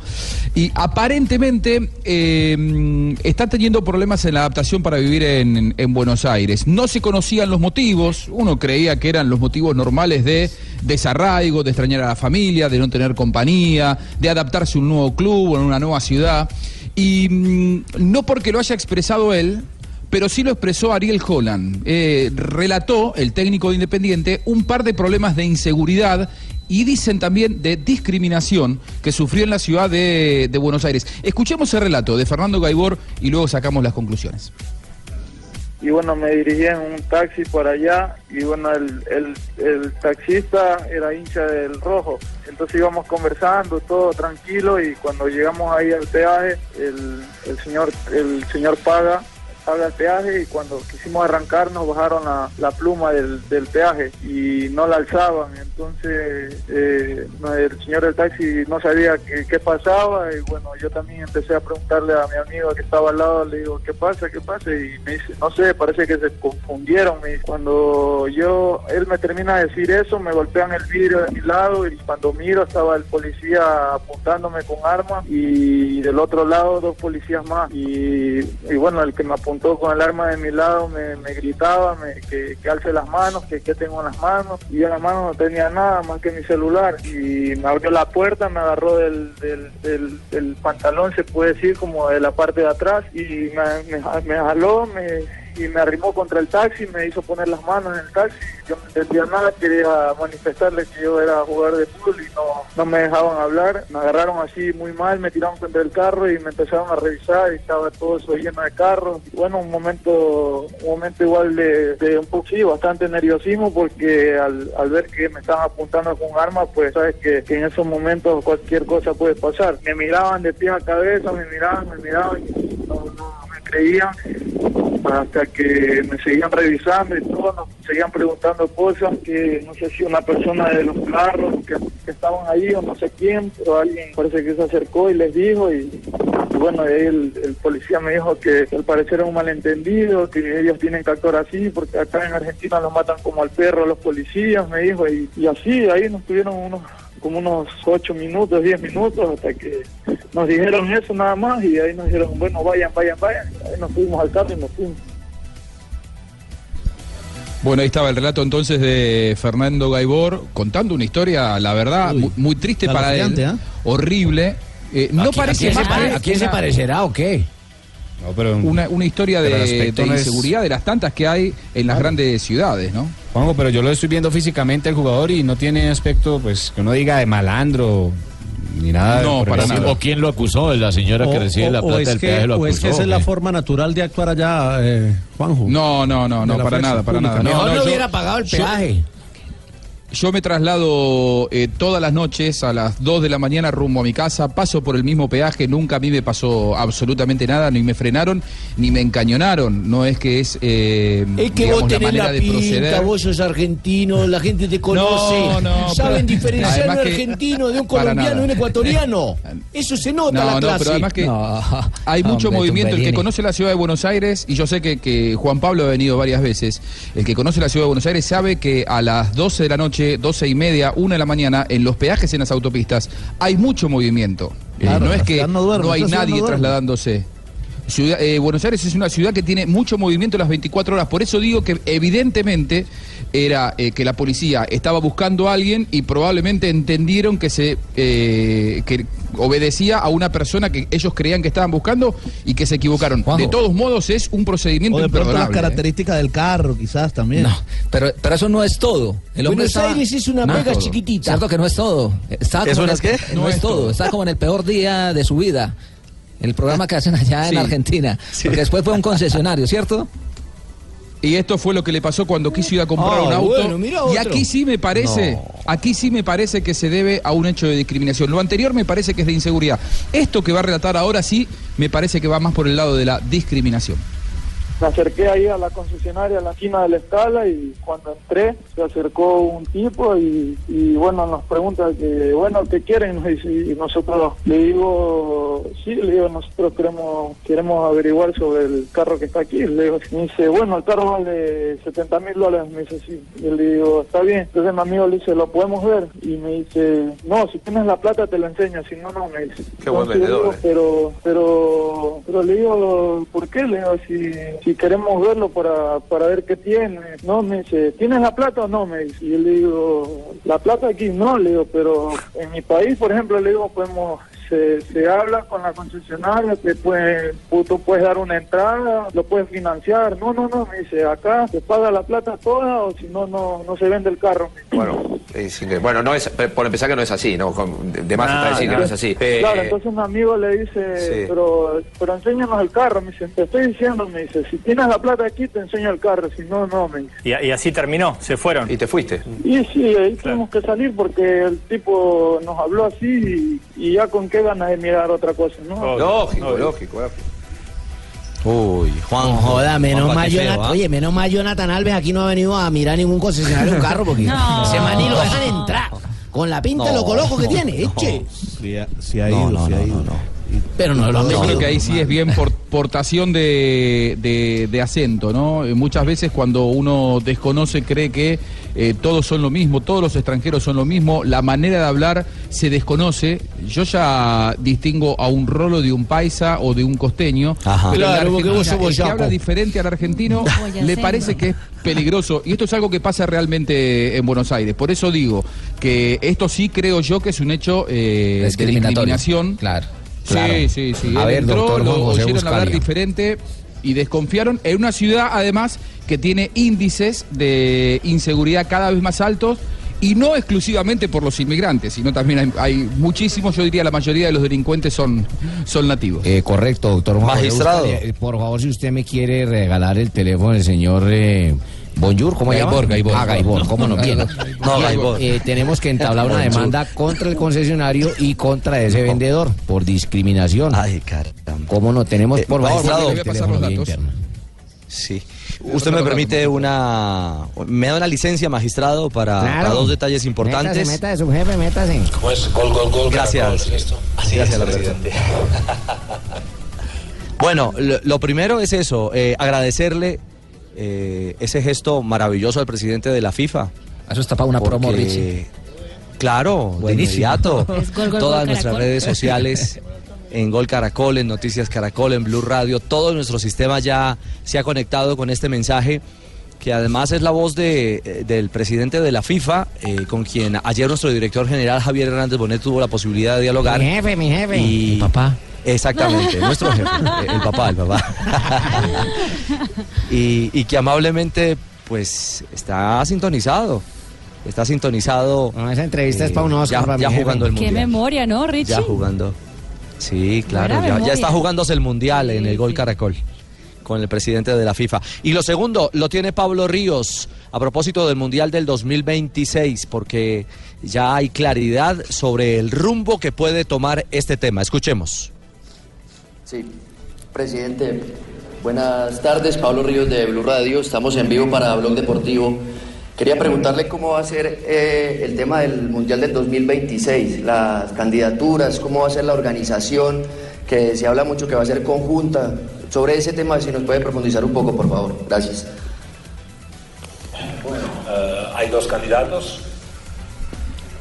[SPEAKER 18] y aparentemente eh, está teniendo problemas en la adaptación para vivir en, en Buenos Aires. No se conocían los motivos, uno creía que eran los motivos normales de desarraigo, de extrañar a la familia, de no tener compañía, de adaptarse a un nuevo club o en una nueva ciudad. Y mm, no porque lo haya expresado él, pero sí lo expresó Ariel Holland. Eh, relató, el técnico de Independiente, un par de problemas de inseguridad y dicen también de discriminación que sufrió en la ciudad de, de Buenos Aires. Escuchemos el relato de Fernando Gaibor y luego sacamos las conclusiones.
[SPEAKER 36] Y bueno, me dirigí en un taxi por allá y bueno, el, el, el taxista era hincha del rojo, entonces íbamos conversando, todo tranquilo y cuando llegamos ahí al peaje, el, el señor el señor paga paga el peaje y cuando quisimos arrancar nos bajaron la, pluma del, peaje y no la alzaban, entonces eh, el señor del taxi no sabía qué, pasaba y bueno, yo también empecé a preguntarle a mi amigo que estaba al lado, le digo, ¿qué pasa? ¿Qué pasa? Y me dice, no sé, parece que se confundieron. Dice. Cuando yo, él me termina de decir eso, me golpean el vidrio de mi lado y cuando miro estaba el policía apuntándome con arma y del otro lado dos policías más y, y bueno, el que me apuntó con el arma de mi lado me, gritaba me- que, alce las manos, que, que tengo en las manos y en las manos no tenía nada más que mi celular y me abrió la puerta, me agarró del, del, del, del pantalón, se puede decir, como de la parte de atrás y me, me, me jaló, me y me arrimó contra el taxi, me hizo poner las manos en el taxi, yo no entendía nada, quería manifestarle que yo era jugador de fútbol y no, no me dejaban hablar, me agarraron así muy mal, me tiraron contra el carro y me empezaron a revisar y estaba todo eso lleno de carros. Bueno, un momento, un momento igual de, un poco, sí, bastante nerviosismo porque al, ver que me estaban apuntando con armas, pues sabes que, en esos momentos cualquier cosa puede pasar. Me miraban de pies a cabeza, me miraban, me miraban no, no me creían hasta que me seguían revisando y todo, nos seguían preguntando cosas que no sé si una persona de los carros que, que estaban ahí o no sé quién, pero alguien parece que se acercó y les dijo y, bueno, ahí el, el policía me dijo que al parecer era un malentendido, que ellos tienen que actuar así porque acá en Argentina los matan como al perro a los policías, me dijo, y, y así ahí nos tuvieron unos como unos 8 minutos, 10 minutos, hasta que nos dijeron eso nada más y ahí nos dijeron, bueno, vayan, vayan, vayan. Ahí nos fuimos al carro y nos fuimos.
[SPEAKER 18] Bueno, ahí estaba el relato entonces de Fernando Gaibor contando una historia, la verdad, muy, muy triste para él,
[SPEAKER 28] ¿ah?
[SPEAKER 18] horrible. Eh, no
[SPEAKER 28] ¿A quién-
[SPEAKER 18] parece
[SPEAKER 28] a quién
[SPEAKER 18] más
[SPEAKER 28] se pare- a quién se parecerá o qué?
[SPEAKER 18] Una, una historia
[SPEAKER 7] pero
[SPEAKER 18] de, de
[SPEAKER 7] no es-
[SPEAKER 18] inseguridad de las tantas que hay en las grandes ciudades, ¿no?
[SPEAKER 7] Juanjo, pero yo lo estoy viendo físicamente el jugador y no tiene aspecto, pues, que uno diga de malandro ni nada.
[SPEAKER 29] No, para nada. ¿O quién lo acusó? La señora que recibe la plata del
[SPEAKER 33] que,
[SPEAKER 29] peaje lo
[SPEAKER 33] o es
[SPEAKER 29] acusó.
[SPEAKER 33] que esa es la
[SPEAKER 29] ¿o
[SPEAKER 33] forma natural de actuar allá, eh, Juanjo.
[SPEAKER 18] No, no, no, no, para nada, para
[SPEAKER 33] pública.
[SPEAKER 18] nada.
[SPEAKER 33] Mejor no
[SPEAKER 18] yo-
[SPEAKER 33] hubiera pagado el peaje.
[SPEAKER 18] Yo me traslado eh, todas las noches a las 2 de la mañana rumbo a mi casa, paso por el mismo peaje, nunca a mí me pasó absolutamente nada, ni me frenaron, ni me encañonaron. No es que es, eh,
[SPEAKER 9] Es que
[SPEAKER 18] digamos,
[SPEAKER 9] vos
[SPEAKER 18] la
[SPEAKER 9] tenés
[SPEAKER 18] manera
[SPEAKER 9] la
[SPEAKER 18] de
[SPEAKER 9] pinta,
[SPEAKER 18] proceder.
[SPEAKER 9] vos sos argentino, la gente te conoce.
[SPEAKER 18] No, no,
[SPEAKER 9] Saben
[SPEAKER 18] pero-
[SPEAKER 9] diferenciar un argentino de un colombiano y un ecuatoriano. Eso se nota
[SPEAKER 18] No,
[SPEAKER 9] la
[SPEAKER 18] no,
[SPEAKER 9] clase.
[SPEAKER 18] pero además que hay mucho
[SPEAKER 9] Hombre,
[SPEAKER 18] movimiento. El que conoce la ciudad de Buenos Aires, y yo sé que, que Juan Pablo ha venido varias veces, el que conoce la ciudad de Buenos Aires sabe que a las 12 de la noche, 12 y media, 1 de la mañana, en los peajes en las autopistas, hay mucho movimiento. Eh, no es que
[SPEAKER 33] no duerme,
[SPEAKER 18] hay nadie
[SPEAKER 33] no
[SPEAKER 18] trasladándose. Ciudad- eh, Buenos Aires es una ciudad que tiene mucho movimiento las 24 horas. Por eso digo que evidentemente era eh, que la policía estaba buscando a alguien y probablemente entendieron que se eh, que obedecía a una persona que ellos creían que estaban buscando y que se equivocaron. De todos modos es un procedimiento
[SPEAKER 33] O de pronto las.
[SPEAKER 18] ¿eh?
[SPEAKER 33] características del carro, quizás también.
[SPEAKER 10] No, pero, pero eso no es todo. El hombre
[SPEAKER 9] Buenos
[SPEAKER 10] estaba-
[SPEAKER 9] Aires es una
[SPEAKER 10] No,
[SPEAKER 9] mega
[SPEAKER 10] todo.
[SPEAKER 9] chiquitita.
[SPEAKER 10] Cierto que no es todo. Está
[SPEAKER 33] ¿Eso no es
[SPEAKER 10] el-
[SPEAKER 33] qué?
[SPEAKER 10] No, es todo. Está como en el peor día de su vida. El programa que hacen allá
[SPEAKER 18] Sí.
[SPEAKER 10] en Argentina. Porque después fue un concesionario, ¿cierto?
[SPEAKER 18] Y esto fue lo que le pasó cuando quiso ir a comprar un auto.
[SPEAKER 10] bueno, mira
[SPEAKER 18] y aquí sí me parece, aquí sí me parece que se debe a un hecho de discriminación. Lo anterior me parece que es de inseguridad. Esto que va a relatar ahora sí me parece que va más por el lado de la discriminación.
[SPEAKER 36] Me acerqué ahí a la concesionaria, a la esquina de la escala y cuando entré se acercó un tipo y, y bueno, nos pregunta que, bueno, ¿qué quieren? Dice, Y nosotros le digo, sí, le digo, nosotros queremos, queremos averiguar sobre el carro que está aquí. Le digo, me dice, bueno, el carro vale 70 mil dólares. Me dice, sí. Y le digo, está bien. Entonces mi amigo le dice, ¿lo podemos ver? Y me dice, no, si tienes la plata te la enseño, si no, no, me dice.
[SPEAKER 37] Qué buen
[SPEAKER 36] digo,
[SPEAKER 37] vendedor, eh.
[SPEAKER 36] pero, pero, pero le digo, ¿por qué? Le digo, si, si queremos verlo para, para ver qué tiene. No, me dice, ¿tienes la plata o no? Me dice. Y yo le digo, la plata aquí no, le digo, pero en mi país, por ejemplo, le digo, podemos se, se habla con la concesionaria, te puede, tú puedes dar una entrada, lo puedes financiar. No, no, no, me dice, acá se paga la plata toda o si no, no, no se vende el carro.
[SPEAKER 37] Bueno, es increíble. bueno, no es, por empezar que no es así, ¿no? Con- De más está decir que no es así. Eh,
[SPEAKER 36] Claro, entonces mi amigo le dice,
[SPEAKER 37] Sí.
[SPEAKER 36] pero, pero enséñanos el carro, me dice, te estoy diciendo, me dice, si tienes la plata aquí te enseño el carro, si no, no, me dice.
[SPEAKER 38] Y, y así terminó, se fueron.
[SPEAKER 37] ¿Y te fuiste?
[SPEAKER 36] Y sí, ahí tuvimos que salir porque el tipo nos habló así y, y ya con qué ganas de mirar otra cosa, ¿no?
[SPEAKER 37] Lógico, lógico, lógico.
[SPEAKER 28] Uy, Juan, joda, menos mal, Jonathan, oye, menos mal Jonathan Alves aquí no ha venido a mirar ningún concesionario de un carro porque
[SPEAKER 39] No.
[SPEAKER 28] ese maní lo dejan entrar. Con la pinta de lo coloco que tiene, eche.
[SPEAKER 39] Sí, ha- ido, sí ha ido.
[SPEAKER 28] Pero no lo han
[SPEAKER 18] Yo creo que ahí sí es bien por, portación de, de- de acento, ¿no? Muchas veces cuando uno desconoce cree que eh, todos son lo mismo, todos los extranjeros son lo mismo, la manera de hablar se desconoce. Yo ya distingo a un rolo de un paisa o de un costeño,
[SPEAKER 28] Ajá.
[SPEAKER 18] pero
[SPEAKER 28] Claro, porque vos sos
[SPEAKER 18] el que habla diferente al argentino le parece que es peligroso. Y esto es algo que pasa realmente en Buenos Aires. Por eso digo que esto sí creo yo que es un hecho eh, de discriminación.
[SPEAKER 10] Claro.
[SPEAKER 18] Sí, sí, sí.
[SPEAKER 28] A
[SPEAKER 18] Él
[SPEAKER 28] ver,
[SPEAKER 18] entró,
[SPEAKER 28] doctor
[SPEAKER 18] lo
[SPEAKER 28] José
[SPEAKER 18] oyeron hablar diferente y desconfiaron en una ciudad además que tiene índices de inseguridad cada vez más altos y no exclusivamente por los inmigrantes, sino también hay, hay muchísimos, yo diría la mayoría de los delincuentes son, son nativos.
[SPEAKER 28] Eh, correcto, doctor
[SPEAKER 18] Magistrado.
[SPEAKER 28] Eh, Por favor, si usted me quiere regalar el teléfono del señor eh, Bonjour, ¿cómo
[SPEAKER 10] Gaibor,
[SPEAKER 28] llama?
[SPEAKER 10] Gaibor.
[SPEAKER 28] Ah, Gaibor, ¿cómo no? Bien.
[SPEAKER 10] No, Gaibor.
[SPEAKER 28] eh, tenemos que entablar una demanda contra el concesionario y contra ese vendedor por discriminación. Ay, caramba. ¿Cómo no? Tenemos, por favor, interna.
[SPEAKER 6] Sí. Usted me permite una... Me da una licencia, magistrado, para,
[SPEAKER 28] Claro.
[SPEAKER 6] para dos detalles importantes.
[SPEAKER 28] Métase, métase, su jefe, métase.
[SPEAKER 23] ¿Cómo es? Gol, gol, gol.
[SPEAKER 6] Gracias.
[SPEAKER 23] caracol. Así
[SPEAKER 6] Gracias,
[SPEAKER 23] es, presidente.
[SPEAKER 6] Bueno, lo, lo primero es eso, eh, agradecerle eh, ese gesto maravilloso al presidente de la FIFA.
[SPEAKER 10] Eso está para una promo,
[SPEAKER 6] porque,
[SPEAKER 10] Richie.
[SPEAKER 6] Claro, de inmediato.
[SPEAKER 10] Es Gol, Gol,
[SPEAKER 6] Todas
[SPEAKER 10] Gol
[SPEAKER 6] nuestras redes sociales, en Gol Caracol, en Noticias Caracol, en Blue Radio, todo nuestro sistema ya se ha conectado con este mensaje que además es la voz de, eh, del presidente de la FIFA, eh, con quien ayer nuestro director general Javier Hernández Bonet tuvo la posibilidad de dialogar.
[SPEAKER 40] Mi jefe, mi jefe.
[SPEAKER 6] Y,
[SPEAKER 40] Mi papá.
[SPEAKER 6] Exactamente, nuestro jefe, eh, el papá, el papá. y, y que amablemente, pues, está sintonizado. Está sintonizado.
[SPEAKER 40] esa entrevista es pa' un Oscar,
[SPEAKER 6] Ya,
[SPEAKER 40] pa' mi
[SPEAKER 6] ya
[SPEAKER 40] jefe.
[SPEAKER 6] jugando el
[SPEAKER 12] Qué
[SPEAKER 6] mundial.
[SPEAKER 12] memoria, ¿no, Richie?
[SPEAKER 6] Ya jugando. Sí, claro, ya, está jugándose el mundial en el Gol Caracol con el presidente de la FIFA. Y lo segundo, lo tiene Pablo Ríos a propósito del Mundial del 2026, porque ya hay claridad sobre el rumbo que puede tomar este tema. Escuchemos.
[SPEAKER 16] Sí, presidente, buenas tardes, Pablo Ríos de Blue Radio, estamos en vivo para Blog Deportivo. Quería preguntarle cómo va a ser eh, el tema del Mundial del 2026, las candidaturas, cómo va a ser la organización, que se habla mucho que va a ser conjunta. Sobre ese tema, si nos puede profundizar un poco, por favor. Gracias.
[SPEAKER 23] Bueno, eh, hay dos candidatos.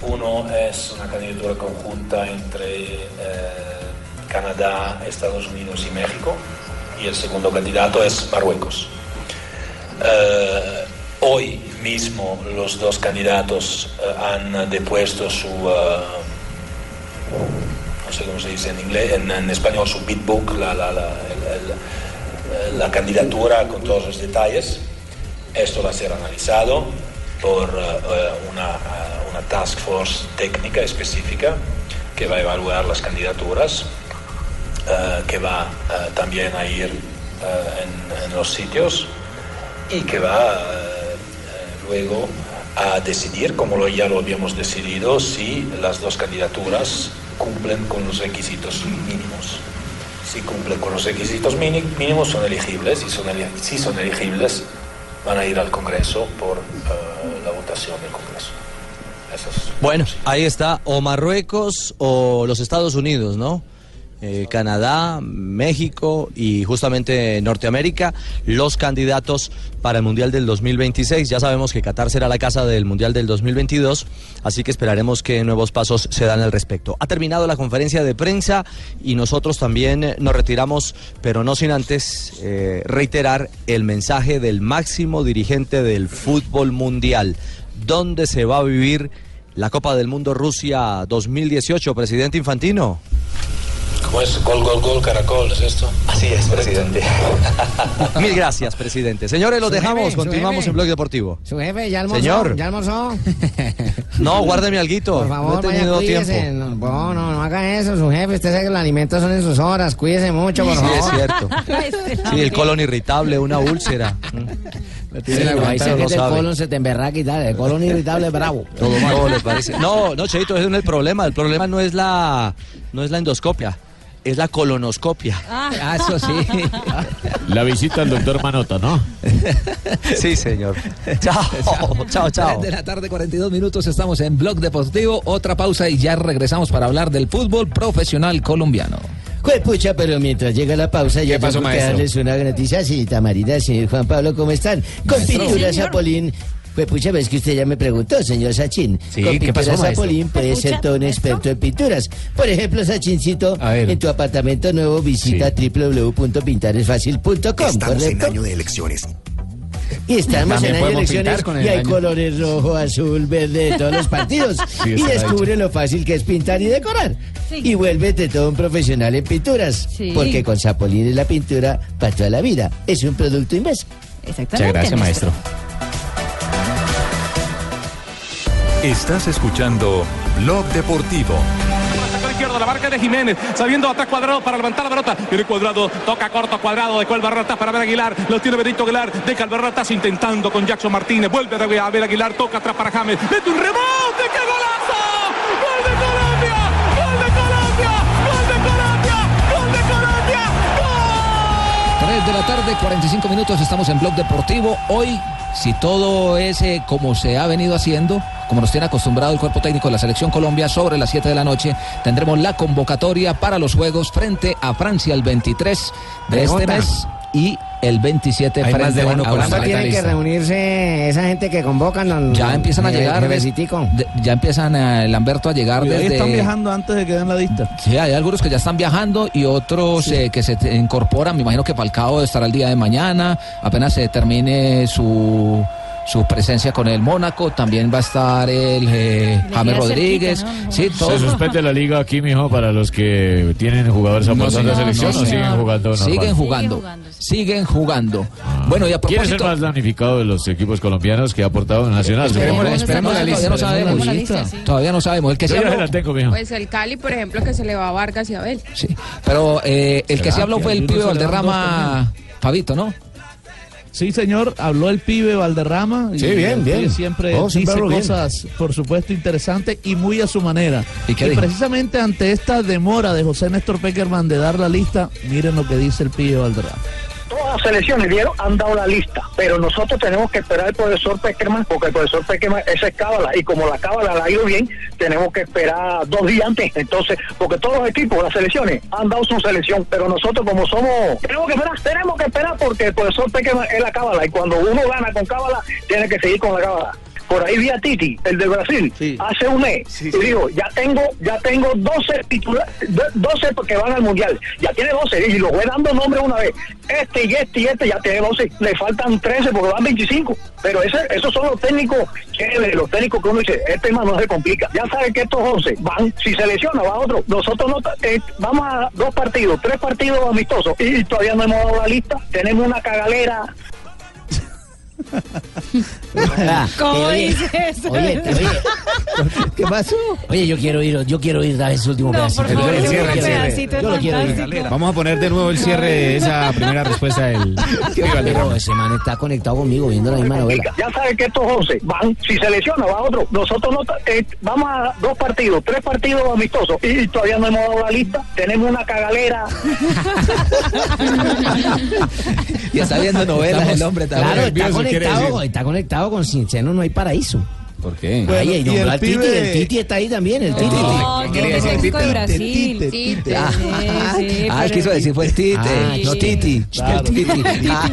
[SPEAKER 23] Uno es una candidatura conjunta entre eh, Canadá, Estados Unidos y México. Y el segundo candidato es Marruecos. Eh, hoy mismo los dos candidatos eh, han depuesto su, eh, no sé cómo se dice en inglés, en, español su bid book, la, la, candidatura con todos los detalles. Esto va a ser analizado por eh, una, una task force técnica específica que va a evaluar las candidaturas, eh, que va eh, también a ir eh, en, en los sitios y que va luego a decidir, como lo, ya lo habíamos decidido, si las dos candidaturas cumplen con los requisitos mínimos. si cumplen con los requisitos mínimos son elegibles y son eli- si son elegibles van a ir al Congreso por la votación del Congreso. Eso es.
[SPEAKER 6] Bueno, ahí está, o Marruecos o los Estados Unidos, ¿no? Eh, Canadá, México y justamente Norteamérica, los candidatos para el Mundial del 2026. Ya sabemos que Qatar será la casa del Mundial del 2022, así que esperaremos que nuevos pasos se dan al respecto. Ha terminado la conferencia de prensa y nosotros también nos retiramos, pero no sin antes eh, reiterar el mensaje del máximo dirigente del fútbol mundial. ¿Dónde se va a vivir la Copa del Mundo Rusia 2018, presidente Infantino?
[SPEAKER 23] ¿Cómo es? Gol, gol, gol, caracol, ¿es esto?
[SPEAKER 41] Así es, presidente.
[SPEAKER 6] Mil gracias, presidente. Señores, los dejamos,
[SPEAKER 7] jefe,
[SPEAKER 6] continuamos
[SPEAKER 7] jefe.
[SPEAKER 6] en Blog Deportivo.
[SPEAKER 7] Su jefe, ¿ya almorzó?
[SPEAKER 6] Señor.
[SPEAKER 7] ¿Ya almorzó?
[SPEAKER 6] No, guárdeme alguito.
[SPEAKER 7] Por favor,
[SPEAKER 6] no he tenido tiempo.
[SPEAKER 7] No, no, no, no haga eso, su jefe. Usted sabe que los alimentos son en sus horas. Cuídese mucho, por
[SPEAKER 6] Sí,
[SPEAKER 7] favor.
[SPEAKER 6] es cierto. Sí, el colon irritable, una úlcera.
[SPEAKER 28] Sí, no, ahí se
[SPEAKER 6] no
[SPEAKER 28] el colon se te emberraca y tal. El colon irritable es bravo.
[SPEAKER 6] Todo mal. les parece. No, no, Cheito, ese no es el problema. El problema no es la, no es la endoscopia, es la colonoscopia.
[SPEAKER 10] Ah, eso sí.
[SPEAKER 29] La visita al doctor Manota, ¿no?
[SPEAKER 6] Sí, señor. Chao, chao, chao.
[SPEAKER 10] De la tarde, 42 minutos. Estamos en Blog Deportivo. Otra pausa y ya regresamos para hablar del fútbol profesional colombiano.
[SPEAKER 28] Pucha, pero mientras llega la pausa, ya
[SPEAKER 10] pasó,
[SPEAKER 28] tengo que
[SPEAKER 10] maestro?
[SPEAKER 28] darles una noticia. Marina, señor Juan Pablo, ¿cómo están? Con pintura. Zapolín. Pues pucha, ves que usted ya me preguntó, señor Sachin.
[SPEAKER 10] Sí,
[SPEAKER 28] Con
[SPEAKER 10] ¿qué
[SPEAKER 28] pintura
[SPEAKER 10] pasó, maestro?
[SPEAKER 28] Zapolín puede ser todo un experto en pinturas. Por ejemplo, Sachincito, en tu apartamento nuevo visita www.pintaresfacil.com,
[SPEAKER 42] Estamos en año de elecciones.
[SPEAKER 28] Y estamos
[SPEAKER 42] También
[SPEAKER 28] en año de elecciones y hay
[SPEAKER 42] año.
[SPEAKER 28] colores rojo, azul, verde de todos los partidos.
[SPEAKER 42] Sí,
[SPEAKER 28] y descubre lo fácil que es pintar y decorar. Y vuélvete todo un profesional en pinturas.
[SPEAKER 12] Sí.
[SPEAKER 28] Porque con Zapolín es la pintura para toda la vida. Es un producto inmenso.
[SPEAKER 12] Exactamente.
[SPEAKER 2] Estás escuchando Blog Deportivo.
[SPEAKER 43] Izquierdo, la marca de Jiménez, sabiendo atrás cuadrado para levantar la pelota. Viene cuadrado, toca corto cuadrado, de cuál Barratas para ver Aguilar. Lo tiene Benito Aguilar, deja el Barratas intentando con Jackson Martínez. Vuelve a ver Aguilar, toca atrás para James. Mete un rebote, ¡qué golazo!
[SPEAKER 10] 3 de la tarde, 45 minutos, estamos en Blog Deportivo. Hoy, si todo es eh, como se ha venido haciendo, como nos tiene acostumbrado el cuerpo técnico de la Selección Colombia, sobre las 7 de la noche tendremos la convocatoria para los Juegos frente a Francia el 23 de este mes y el 27
[SPEAKER 7] Hay
[SPEAKER 10] frente
[SPEAKER 7] más de uno
[SPEAKER 10] a
[SPEAKER 7] con la
[SPEAKER 10] Australia.
[SPEAKER 7] tiene que reunirse esa gente que convocan? don-
[SPEAKER 10] Ya empiezan a llegar. de- ya empiezan, eh, Lamberto, a llegar desde.
[SPEAKER 39] están viajando antes de que den la lista.
[SPEAKER 10] Sí, hay algunos que ya están viajando y otros eh, que se te- incorporan. Me imagino que Falcao estará el día de mañana, apenas se termine su, su presencia con el Mónaco. También va a estar el eh, James Rodríguez.
[SPEAKER 29] cerquita,
[SPEAKER 10] Sí,
[SPEAKER 29] Se suspende la liga aquí, mijo, para los que tienen jugadores
[SPEAKER 10] No,
[SPEAKER 29] a
[SPEAKER 10] señor,
[SPEAKER 29] la selección
[SPEAKER 10] no,
[SPEAKER 29] o siguen jugando normal?
[SPEAKER 10] Siguen jugando. Siguen jugando. Bueno, y a
[SPEAKER 29] ¿Quién es el más damnificado de los equipos colombianos que ha aportado en Nacional?
[SPEAKER 10] Esperemos, esperemos la lista. Todavía no sabemos.
[SPEAKER 29] lista.
[SPEAKER 10] Todavía no sabemos. El que
[SPEAKER 29] Yo
[SPEAKER 10] se
[SPEAKER 29] ya
[SPEAKER 10] habló-
[SPEAKER 29] la tengo, mijo.
[SPEAKER 44] Pues el Cali, por ejemplo, que se le va a Vargas y Abel.
[SPEAKER 10] Pero eh, el que
[SPEAKER 39] ¿Será
[SPEAKER 10] se habló fue el pibe Valderrama, Fabito, ¿no?
[SPEAKER 39] Sí, señor, habló el pibe Valderrama. y
[SPEAKER 28] Sí, bien,
[SPEAKER 39] el pibe
[SPEAKER 28] bien.
[SPEAKER 39] Siempre
[SPEAKER 28] Oh, siempre
[SPEAKER 39] dice
[SPEAKER 28] bien.
[SPEAKER 39] cosas, por supuesto, interesantes y muy a su manera.
[SPEAKER 10] ¿Y dijo?
[SPEAKER 39] precisamente ante esta demora de José Néstor Peckerman de dar la lista, miren lo que dice el pibe Valderrama.
[SPEAKER 45] Todas las selecciones dieron, han dado la lista, pero nosotros tenemos que esperar al profesor Peckerman, porque el profesor Peckerman, esa es cábala, y como la cábala la ha ido bien, tenemos que esperar dos días antes. Entonces, porque todos los equipos, las selecciones, han dado su selección, pero nosotros como somos, tenemos que esperar, tenemos que esperar porque el profesor Peckerman es la cábala, y cuando uno gana con cábala, tiene que seguir con la cábala. Por ahí vi a Titi, el de Brasil, hace un mes. y digo, ya tengo, ya tengo 12 titulares, 12 que van al mundial. Ya tiene 12 y lo voy dando nombre una vez. Este y este y este ya tiene 12. Le faltan 13 porque van 25. Pero ese, esos son los técnicos chéveres, los técnicos que uno dice, este más no se complica. Ya sabe que estos 11 van, si se lesiona, va otro. Nosotros no, eh, vamos a dos partidos, tres partidos amistosos y todavía no hemos dado la lista. Tenemos una cagalera
[SPEAKER 12] ¿Cómo
[SPEAKER 28] Oye,
[SPEAKER 12] dices?
[SPEAKER 28] Oye, oye, ¿qué pasó? Oye, yo quiero ir, yo quiero ir a ese último
[SPEAKER 12] No,
[SPEAKER 28] pedacito.
[SPEAKER 12] por favor,
[SPEAKER 28] quiero ir.
[SPEAKER 12] pedacito es
[SPEAKER 28] Yo lo quiero ir.
[SPEAKER 12] fantástico.
[SPEAKER 46] Vamos a poner de nuevo el cierre de esa primera respuesta del
[SPEAKER 28] Pero ese man está conectado conmigo viendo la misma novela.
[SPEAKER 45] Ya saben que estos 11 van, si se lesiona, va otro. Nosotros no, eh, vamos a dos partidos, tres partidos amistosos y todavía no hemos dado la lista. Tenemos una cagalera.
[SPEAKER 47] Y está viendo novelas el hombre también.
[SPEAKER 28] Claro, está conectado, está conectado con Cinceno, no hay paraíso.
[SPEAKER 46] ¿Por qué?
[SPEAKER 28] Ay, y
[SPEAKER 39] y
[SPEAKER 28] nombró
[SPEAKER 39] el
[SPEAKER 28] al Titi,
[SPEAKER 39] pibe-
[SPEAKER 28] el Titi está ahí también, el Titi.
[SPEAKER 12] No,
[SPEAKER 46] ¿Qué quería
[SPEAKER 12] que
[SPEAKER 46] decir? Tite,
[SPEAKER 12] Brasil.
[SPEAKER 39] Tite,
[SPEAKER 12] Tite,
[SPEAKER 47] Ah,
[SPEAKER 12] sí, sí,
[SPEAKER 47] ah,
[SPEAKER 12] pero-
[SPEAKER 47] quiso decir fue Tite,
[SPEAKER 28] Ah,
[SPEAKER 47] no. Titi.
[SPEAKER 39] Claro.
[SPEAKER 47] El Titi. Ah.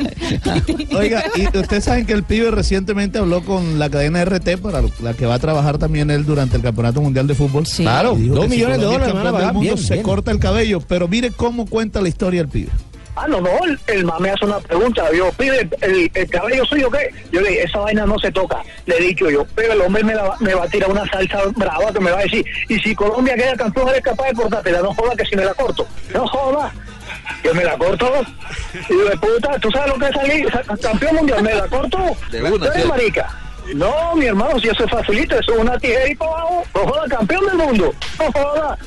[SPEAKER 39] Oiga, y ustedes saben que el pibe recientemente habló con la cadena RT para la que va a trabajar también él durante el Campeonato Mundial de Fútbol.
[SPEAKER 12] Sí.
[SPEAKER 28] Claro, dos
[SPEAKER 39] si
[SPEAKER 28] millones de dólares van a pagar.
[SPEAKER 39] mundo,
[SPEAKER 28] Bien,
[SPEAKER 39] se
[SPEAKER 28] bien.
[SPEAKER 39] corta el cabello, pero mire cómo cuenta la historia el pibe.
[SPEAKER 45] Ah, no, no, el, el mame hace una pregunta. Yo, pide el, el cabello suyo, ¿qué? Yo le dije, esa vaina no se toca. Le he dicho yo, pero el hombre me, la va- me va a tirar una salsa brava que me va a decir, y si Colombia queda campeón, eres capaz de cortártela. No joda que si me la corto. No joda. Yo me la corto. Y de puta, ¿tú sabes lo que es salir sa- campeón mundial? ¿Me la corto?
[SPEAKER 47] De una,
[SPEAKER 45] ¿Tú eres
[SPEAKER 47] sí.
[SPEAKER 45] marica? No, mi hermano, si eso es facilito, eso es una tijera y para abajo. No joda, campeón del mundo. No joda.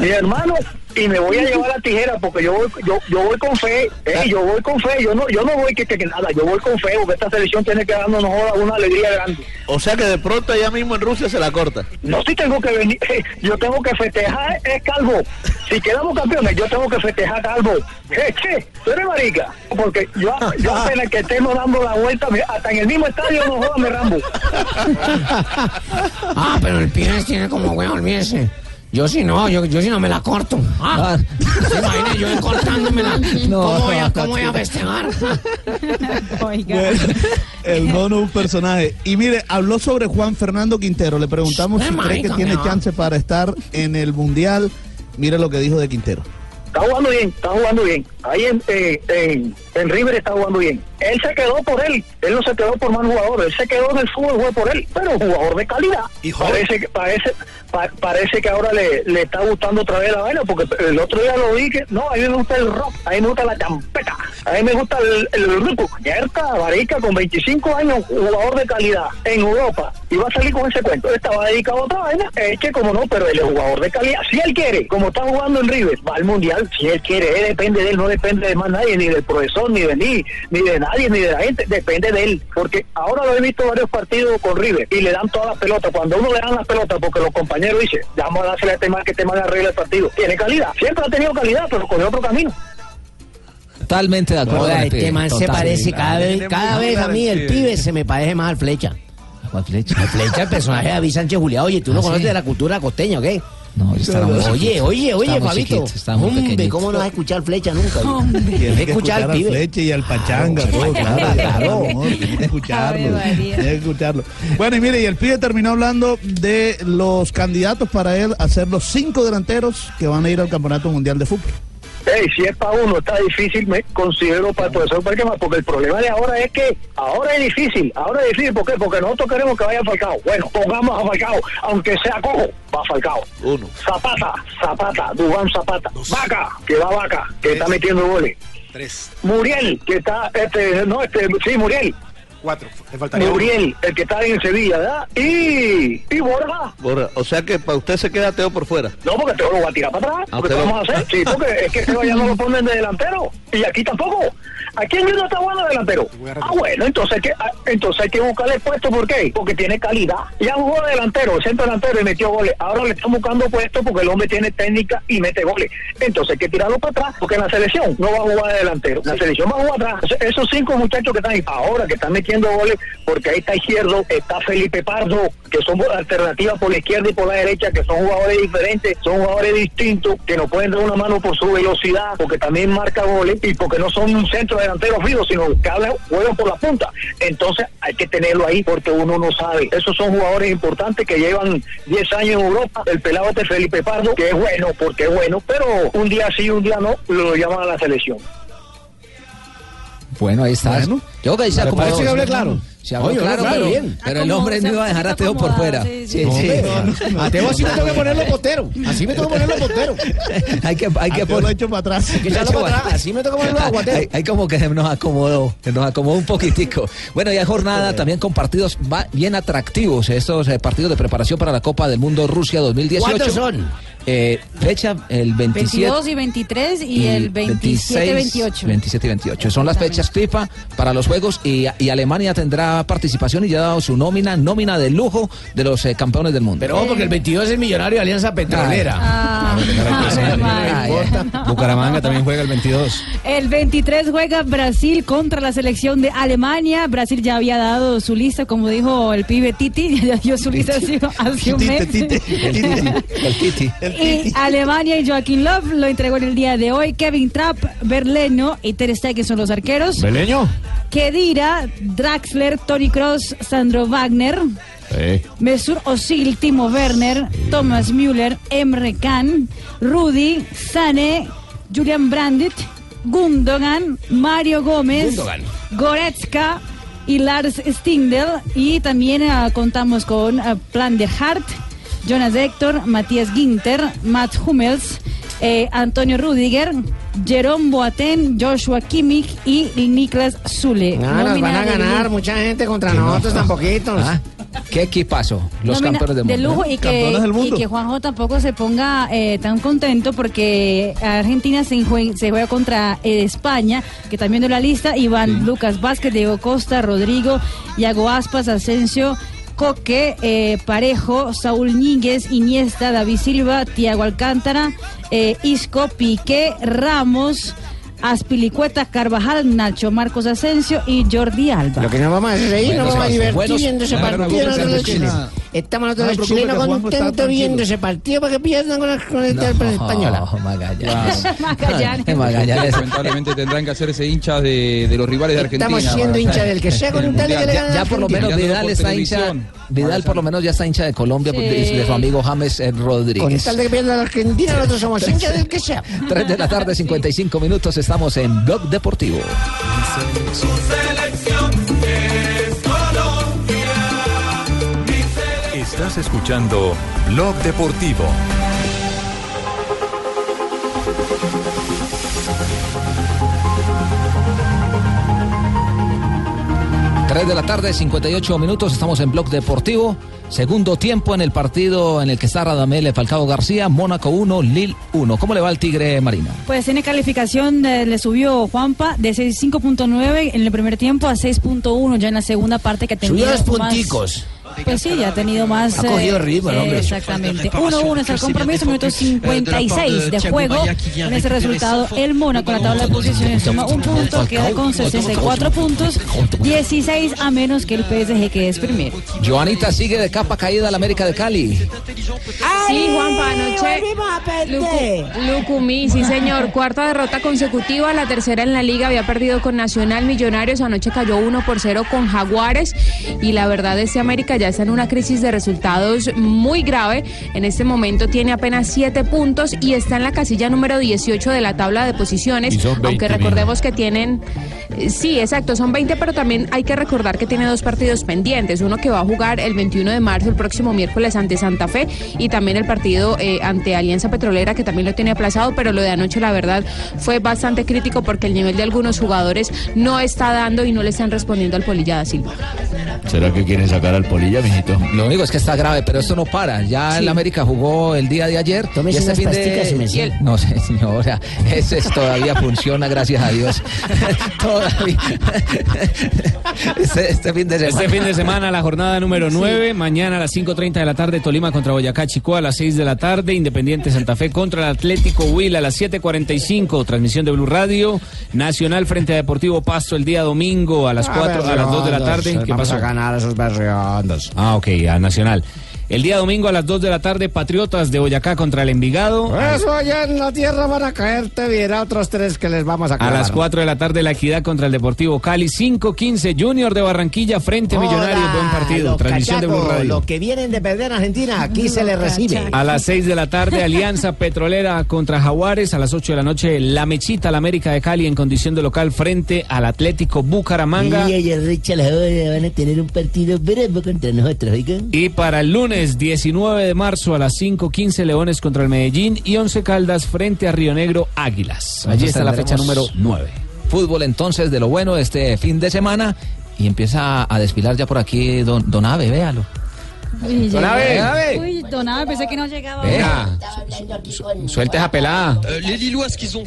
[SPEAKER 45] Mi hermano, y me voy a llevar la tijera porque yo voy, yo, yo voy con fe, eh, yo voy con fe, yo no, yo no voy que, que, que nada, yo voy con fe porque esta selección tiene que darnos una alegría grande.
[SPEAKER 42] O sea que de pronto allá mismo en Rusia se la corta.
[SPEAKER 45] No, si tengo que venir, yo tengo que festejar es calvo. Si quedamos campeones, yo tengo que festejar calvo. ¿Qué, qué? ¿Tú eres marica? Porque yo, yo apenas que estemos dando la vuelta, hasta en el mismo estadio no joda, me rambo.
[SPEAKER 28] Ah, pero el pibe tiene como huevo, olvídese. Yo sí no, yo, yo sí no me la corto. Ah, ¿se imagina yo cortándomela?
[SPEAKER 47] No,
[SPEAKER 28] ¿Cómo, voy a,
[SPEAKER 47] no,
[SPEAKER 28] ¿Cómo voy a festejar?
[SPEAKER 12] Oiga.
[SPEAKER 39] Bueno, el mono un personaje. Y mire, habló sobre Juan Fernando Quintero. Le preguntamos
[SPEAKER 28] Eh,
[SPEAKER 39] si cree que tiene chance para estar en el Mundial. Mire lo que dijo de Quintero.
[SPEAKER 45] Está jugando bien, está jugando bien. Ahí en, eh, en, en River está jugando bien. Él se quedó por él, él no se quedó por mal jugador, él se quedó en el fútbol fue por él, pero jugador de calidad.
[SPEAKER 42] Y
[SPEAKER 45] parece que parece pa- parece que ahora le, le está gustando otra vez la vaina, porque el otro día lo vi que no, a mí me gusta el rock, a mí me gusta la champeta, a mí me gusta el, el grupo, Yerka, Barica, con 25 años, jugador de calidad en Europa, y va a salir con ese cuento. Él estaba dedicado a otra vaina, es que como no, pero él es jugador de calidad. Si él quiere, como está jugando en River, va al Mundial, si él quiere, él depende de él, no depende de más nadie, ni del profesor, ni de mí, ni de nadie, ni de la gente, depende de él, porque ahora lo he visto varios partidos con River y le dan todas las pelotas. Cuando uno le dan las pelotas, porque los compañeros dicen, vamos a dársela a este man que este man arregla el partido. Tiene calidad, siempre ha tenido calidad, pero cogió otro camino.
[SPEAKER 10] Totalmente de acuerdo. El
[SPEAKER 28] este man se parece cada vez, cada vez a mí
[SPEAKER 42] el pibe.
[SPEAKER 28] se me parece más al flecha.
[SPEAKER 10] ¿Cuál flecha?
[SPEAKER 28] Al flecha, el personaje de David Sánchez Julián. Oye, ¿tú lo
[SPEAKER 10] ¿Ah,
[SPEAKER 28] conoces
[SPEAKER 10] sí?
[SPEAKER 28] de la cultura costeña, o qué?
[SPEAKER 10] No,
[SPEAKER 28] Oye, oye, oye, Fabito. Hombre. ¿cómo no vas a escuchar flecha nunca?
[SPEAKER 39] Tiene
[SPEAKER 28] Tienes
[SPEAKER 39] que
[SPEAKER 28] que escuchar al pibe.
[SPEAKER 39] Fleche y al Pachanga, todo, claro,
[SPEAKER 28] Claro.
[SPEAKER 39] claro, amor, tiene que escucharlo.
[SPEAKER 12] Ave María.
[SPEAKER 39] Tiene que escucharlo. Bueno, y mire, y el pibe terminó hablando de los candidatos para él a ser los cinco delanteros que van a ir al Campeonato Mundial de Fútbol.
[SPEAKER 45] Ey, si es para uno, está difícil, me considero para el profesor Perquema, porque el problema de ahora es que ahora es difícil, ahora es difícil, ¿por qué? Porque nosotros queremos que vaya Falcao. Bueno, pongamos a Falcao, aunque sea cojo, va Falcao.
[SPEAKER 42] Uno.
[SPEAKER 45] Zapata, Zapata, Dubán Zapata. Vaca, que va Vaca, que está metiendo goles.
[SPEAKER 42] Tres.
[SPEAKER 45] Muriel, que está, este, no, este, sí, Muriel.
[SPEAKER 42] Cuatro. Le faltaría uno.
[SPEAKER 45] Muriel, el que está en Sevilla, ¿verdad? Y, y Borja.
[SPEAKER 42] Borra. O sea que para usted se queda Teo por fuera.
[SPEAKER 45] No, porque te lo voy a tirar para atrás.
[SPEAKER 42] Ah,
[SPEAKER 45] Porque
[SPEAKER 42] usted
[SPEAKER 45] ¿qué
[SPEAKER 42] lo-
[SPEAKER 45] vamos a hacer? Sí, porque es que ese ya no lo ponen de delantero. Y aquí tampoco. Aquí en no está bueno de delantero. Ah, bueno, entonces hay que, ah, entonces hay que buscarle puesto. ¿Por qué? Porque tiene calidad. Ya jugó de delantero, centro delantero y metió goles. Ahora le están buscando puesto porque el hombre tiene técnica y mete goles. Entonces hay que tirarlo para atrás porque en la selección no va a jugar de delantero. La selección va a jugar atrás. Esos- Esos cinco muchachos que están ahí ahora, que están metiendo goles, porque ahí está Izquierdo, está Felipe Pardo, que son alternativas por la izquierda y por la derecha, que son jugadores diferentes, son jugadores distintos, que no pueden dar una mano por su velocidad, porque también marca goles y porque no son un centro delantero fijo, sino que juegan por la punta. Entonces hay que tenerlo ahí porque uno no sabe. Esos son jugadores importantes que llevan 10 años en Europa. El pelado este Felipe Pardo, que es bueno, porque es bueno, pero un día sí, un día no, lo llaman a la selección.
[SPEAKER 10] Bueno, ahí está. Yo que
[SPEAKER 39] ¿Le
[SPEAKER 10] sea como
[SPEAKER 39] parece que hable claro?
[SPEAKER 10] Se habló
[SPEAKER 28] Oye,
[SPEAKER 10] claro,
[SPEAKER 28] claro,
[SPEAKER 10] pero,
[SPEAKER 28] bien.
[SPEAKER 10] pero el hombre no iba a dejar a Teo por fuera. Sí, sí.
[SPEAKER 28] A Teo así me tengo que ponerlo potero. Así me tengo que ponerlo potero.
[SPEAKER 10] hay que, hay que
[SPEAKER 28] A Teo lo he hecho para atrás. Hay que echarlo para atrás. Así me tengo que ponerlo aguatero.
[SPEAKER 10] Hay, hay como que nos acomodó, que nos acomodó un poquitico. Bueno, y hay jornada también con partidos bien atractivos, estos eh, partidos de preparación para la Copa del Mundo Rusia 2018.
[SPEAKER 28] ¿Cuántos son?
[SPEAKER 10] Eh, fecha el 27.
[SPEAKER 12] 22 y 23 y, el 27 28.
[SPEAKER 10] 27 y 28. Son las fechas FIFA para los Juegos y, y Alemania tendrá participación y ya ha dado su nómina, nómina de lujo de los eh, campeones del mundo.
[SPEAKER 28] Pero ojo, porque el 22 es el millonario de Alianza Petrolera.
[SPEAKER 12] Ah,
[SPEAKER 46] Bucaramanga también juega el 22.
[SPEAKER 12] El 23 juega Brasil contra la selección de Alemania. Brasil ya había dado su lista, como dijo el pibe Titi, ya dio su lista hace, hace un mes.
[SPEAKER 10] El Titi.
[SPEAKER 12] Y Alemania y Joaquín Love lo entregó en el día de hoy. Kevin Trapp, Berleno y Ter Stegen son los arqueros.
[SPEAKER 46] ¿Beleño?
[SPEAKER 12] Kedira, Draxler, Tony Cross, Sandro Wagner. Mesut Özil, Timo Werner, Thomas Müller, Emre Can, Rudy, Sane, Julian Brandit, Gundogan, Mario Gómez,
[SPEAKER 28] Gundogan.
[SPEAKER 12] Goretzka y Lars Stindl. Y también ah, contamos con ah, Plan de Hart, Jonas Hector, Matías Ginter, Matt Hummels, eh, Antonio Rudiger, Jerome Boateng, Joshua Kimmich y Niklas Zule.
[SPEAKER 17] No, nos
[SPEAKER 12] Nómina
[SPEAKER 17] van a
[SPEAKER 12] de
[SPEAKER 17] ganar mucha gente contra nosotros tan poquitos.
[SPEAKER 10] Ah, ¿Qué equipazo? Los
[SPEAKER 12] Nómina
[SPEAKER 10] campeones del
[SPEAKER 12] de
[SPEAKER 10] mundo.
[SPEAKER 12] lujo y que, y que Juanjo tampoco se ponga eh, tan contento porque Argentina se juega contra eh, España, que también de la lista, Iván Lucas Vázquez, Diego Costa, Rodrigo, Iago Aspas, Asensio. Coque, eh, Parejo, Saúl Ñíguez, Iniesta, David Silva, Tiago Alcántara, eh, Isco, Piqué, Ramos, Aspilicueta, Carvajal, Nacho, Marcos Asensio y Jordi Alba.
[SPEAKER 17] Lo que nos vamos a hacer ahí, nos vamos a divertir
[SPEAKER 10] buenos-
[SPEAKER 17] viendo ese partido. nosotros los chilenos. Estamos nosotros
[SPEAKER 10] No
[SPEAKER 17] los chilenos contentos viendo ese partido para que pierdan con la, con la española.
[SPEAKER 10] Magallanes.
[SPEAKER 12] Magallanes.
[SPEAKER 10] Magallanes.
[SPEAKER 18] Lamentablemente tendrán que hacerse hinchas de, de los rivales de Argentina.
[SPEAKER 17] Estamos siendo hinchas del que sea con un tal y que le
[SPEAKER 10] Ya,
[SPEAKER 17] gane
[SPEAKER 10] ya por lo menos Vidal está hincha. Vidal por lo menos ya está hincha de Colombia
[SPEAKER 12] Sí.
[SPEAKER 10] de, de su amigo James eh,
[SPEAKER 17] Con
[SPEAKER 10] Rodríguez.
[SPEAKER 17] tal de que la Argentina, nosotros somos hinchas del que sea.
[SPEAKER 10] 3 de la tarde, 55 minutos, estamos en Blog Deportivo.
[SPEAKER 2] Estás escuchando Blog Deportivo.
[SPEAKER 10] Tres de la tarde, 58 minutos, estamos en Blog Deportivo. Segundo tiempo en el partido en el que está Radamel Falcao García, Mónaco 1, Lille 1. ¿Cómo le va al Tigre Marina?
[SPEAKER 12] Pues tiene calificación, eh, le subió Juanpa de 6.5.9 en el primer tiempo a 6.1 ya en la segunda parte que tenido
[SPEAKER 28] Subió dos
[SPEAKER 12] más-
[SPEAKER 28] punticos.
[SPEAKER 12] Pues sí, ya ha tenido más.
[SPEAKER 28] Ha cogido
[SPEAKER 12] eh,
[SPEAKER 28] ritmo el
[SPEAKER 12] eh,
[SPEAKER 28] hombre.
[SPEAKER 12] Exactamente. 1-1 es el compromiso, minuto 56 de juego. Con ese resultado, el Mónaco en la tabla de posiciones toma un punto, queda con 64 puntos, 16 a menos que el PSG que es primero.
[SPEAKER 10] Joanita sigue de capa caída al América de Cali.
[SPEAKER 44] Sí, Juanpa, anoche. Lucu- Lucumí, sí, señor. Cuarta derrota consecutiva, la tercera en la liga. Había perdido con Nacional Millonarios. Anoche cayó 1 por 0 con Jaguares. Y la verdad, este América ya está en una crisis de resultados muy grave. En este momento tiene apenas 7 puntos y está en la casilla número 18 de la tabla de posiciones.
[SPEAKER 29] Y son 20,
[SPEAKER 44] aunque recordemos que tienen. eh, Sí, exacto, son 20, pero también hay que recordar que tiene dos partidos pendientes. Uno que va a jugar el 21 de marzo, el próximo miércoles, ante Santa Fe, y también el partido eh, ante Alianza Petrolera, que también lo tiene aplazado, pero lo de anoche, la verdad, fue bastante crítico porque el nivel de algunos jugadores no está dando y no le están respondiendo al Polilla da Silva.
[SPEAKER 29] ¿Será que quieren sacar al Polilla, mijito?
[SPEAKER 10] Lo único es que está grave, pero esto no para. Ya el América jugó el día de ayer.
[SPEAKER 28] Tómese
[SPEAKER 10] y este fin
[SPEAKER 28] pasticas y me
[SPEAKER 10] de...
[SPEAKER 28] sigue.
[SPEAKER 10] No sé, señora. Ese es- todavía funciona, gracias a Dios. todavía. Este, este fin de semana.
[SPEAKER 46] Este fin de semana la jornada número 9, mañana a las 5.30 de la tarde Tolima contra Boyacá Chico a las 6 de la tarde, Independiente Santa Fe contra el Atlético Huila a las 7.45, transmisión de Blue Radio, Nacional frente a Deportivo Pasto el día domingo a las 4, a las 2 de la tarde. ¿Qué pasó?
[SPEAKER 28] a ganar a esos berriondos.
[SPEAKER 46] Ah, ok, a Nacional.
[SPEAKER 7] El día domingo a las 2 de la tarde, Patriotas de Boyacá contra el Envigado.
[SPEAKER 48] Eso allá en la tierra van a caer, te viera otros tres que les vamos a
[SPEAKER 7] A
[SPEAKER 48] clavar.
[SPEAKER 7] las 4 de la tarde, La Equidad contra el Deportivo Cali. 5-15, Junior de Barranquilla frente a Millonarios. Buen partido.
[SPEAKER 48] Los
[SPEAKER 7] Transmisión de Blue Radio.
[SPEAKER 48] Los que vienen de perder a Argentina, aquí se les recibe.
[SPEAKER 7] A las 6 de la tarde, Alianza Petrolera contra Jaguares. A las 8 de la noche, La Mechita, la América de Cali en condición de local frente al Atlético Bucaramanga.
[SPEAKER 28] Y ella, Richard, van a tener un partido bravo contra nosotros, oigan.
[SPEAKER 7] Y para el lunes 19 de marzo a las 5.15 Leones contra el Medellín y 11 Caldas frente a Río Negro Águilas. Allí está la fecha número
[SPEAKER 10] tendremos
[SPEAKER 7] 9.
[SPEAKER 10] Fútbol entonces de lo bueno este fin de semana y empieza a desfilar ya por aquí Don, don Ave, véalo.
[SPEAKER 12] Uy,
[SPEAKER 10] Don
[SPEAKER 12] llegó.
[SPEAKER 10] Abe.
[SPEAKER 12] Uy, Don Abe, pensé que no llegaba.
[SPEAKER 7] Venga, suelte esa pelada.
[SPEAKER 28] Les ¿qué son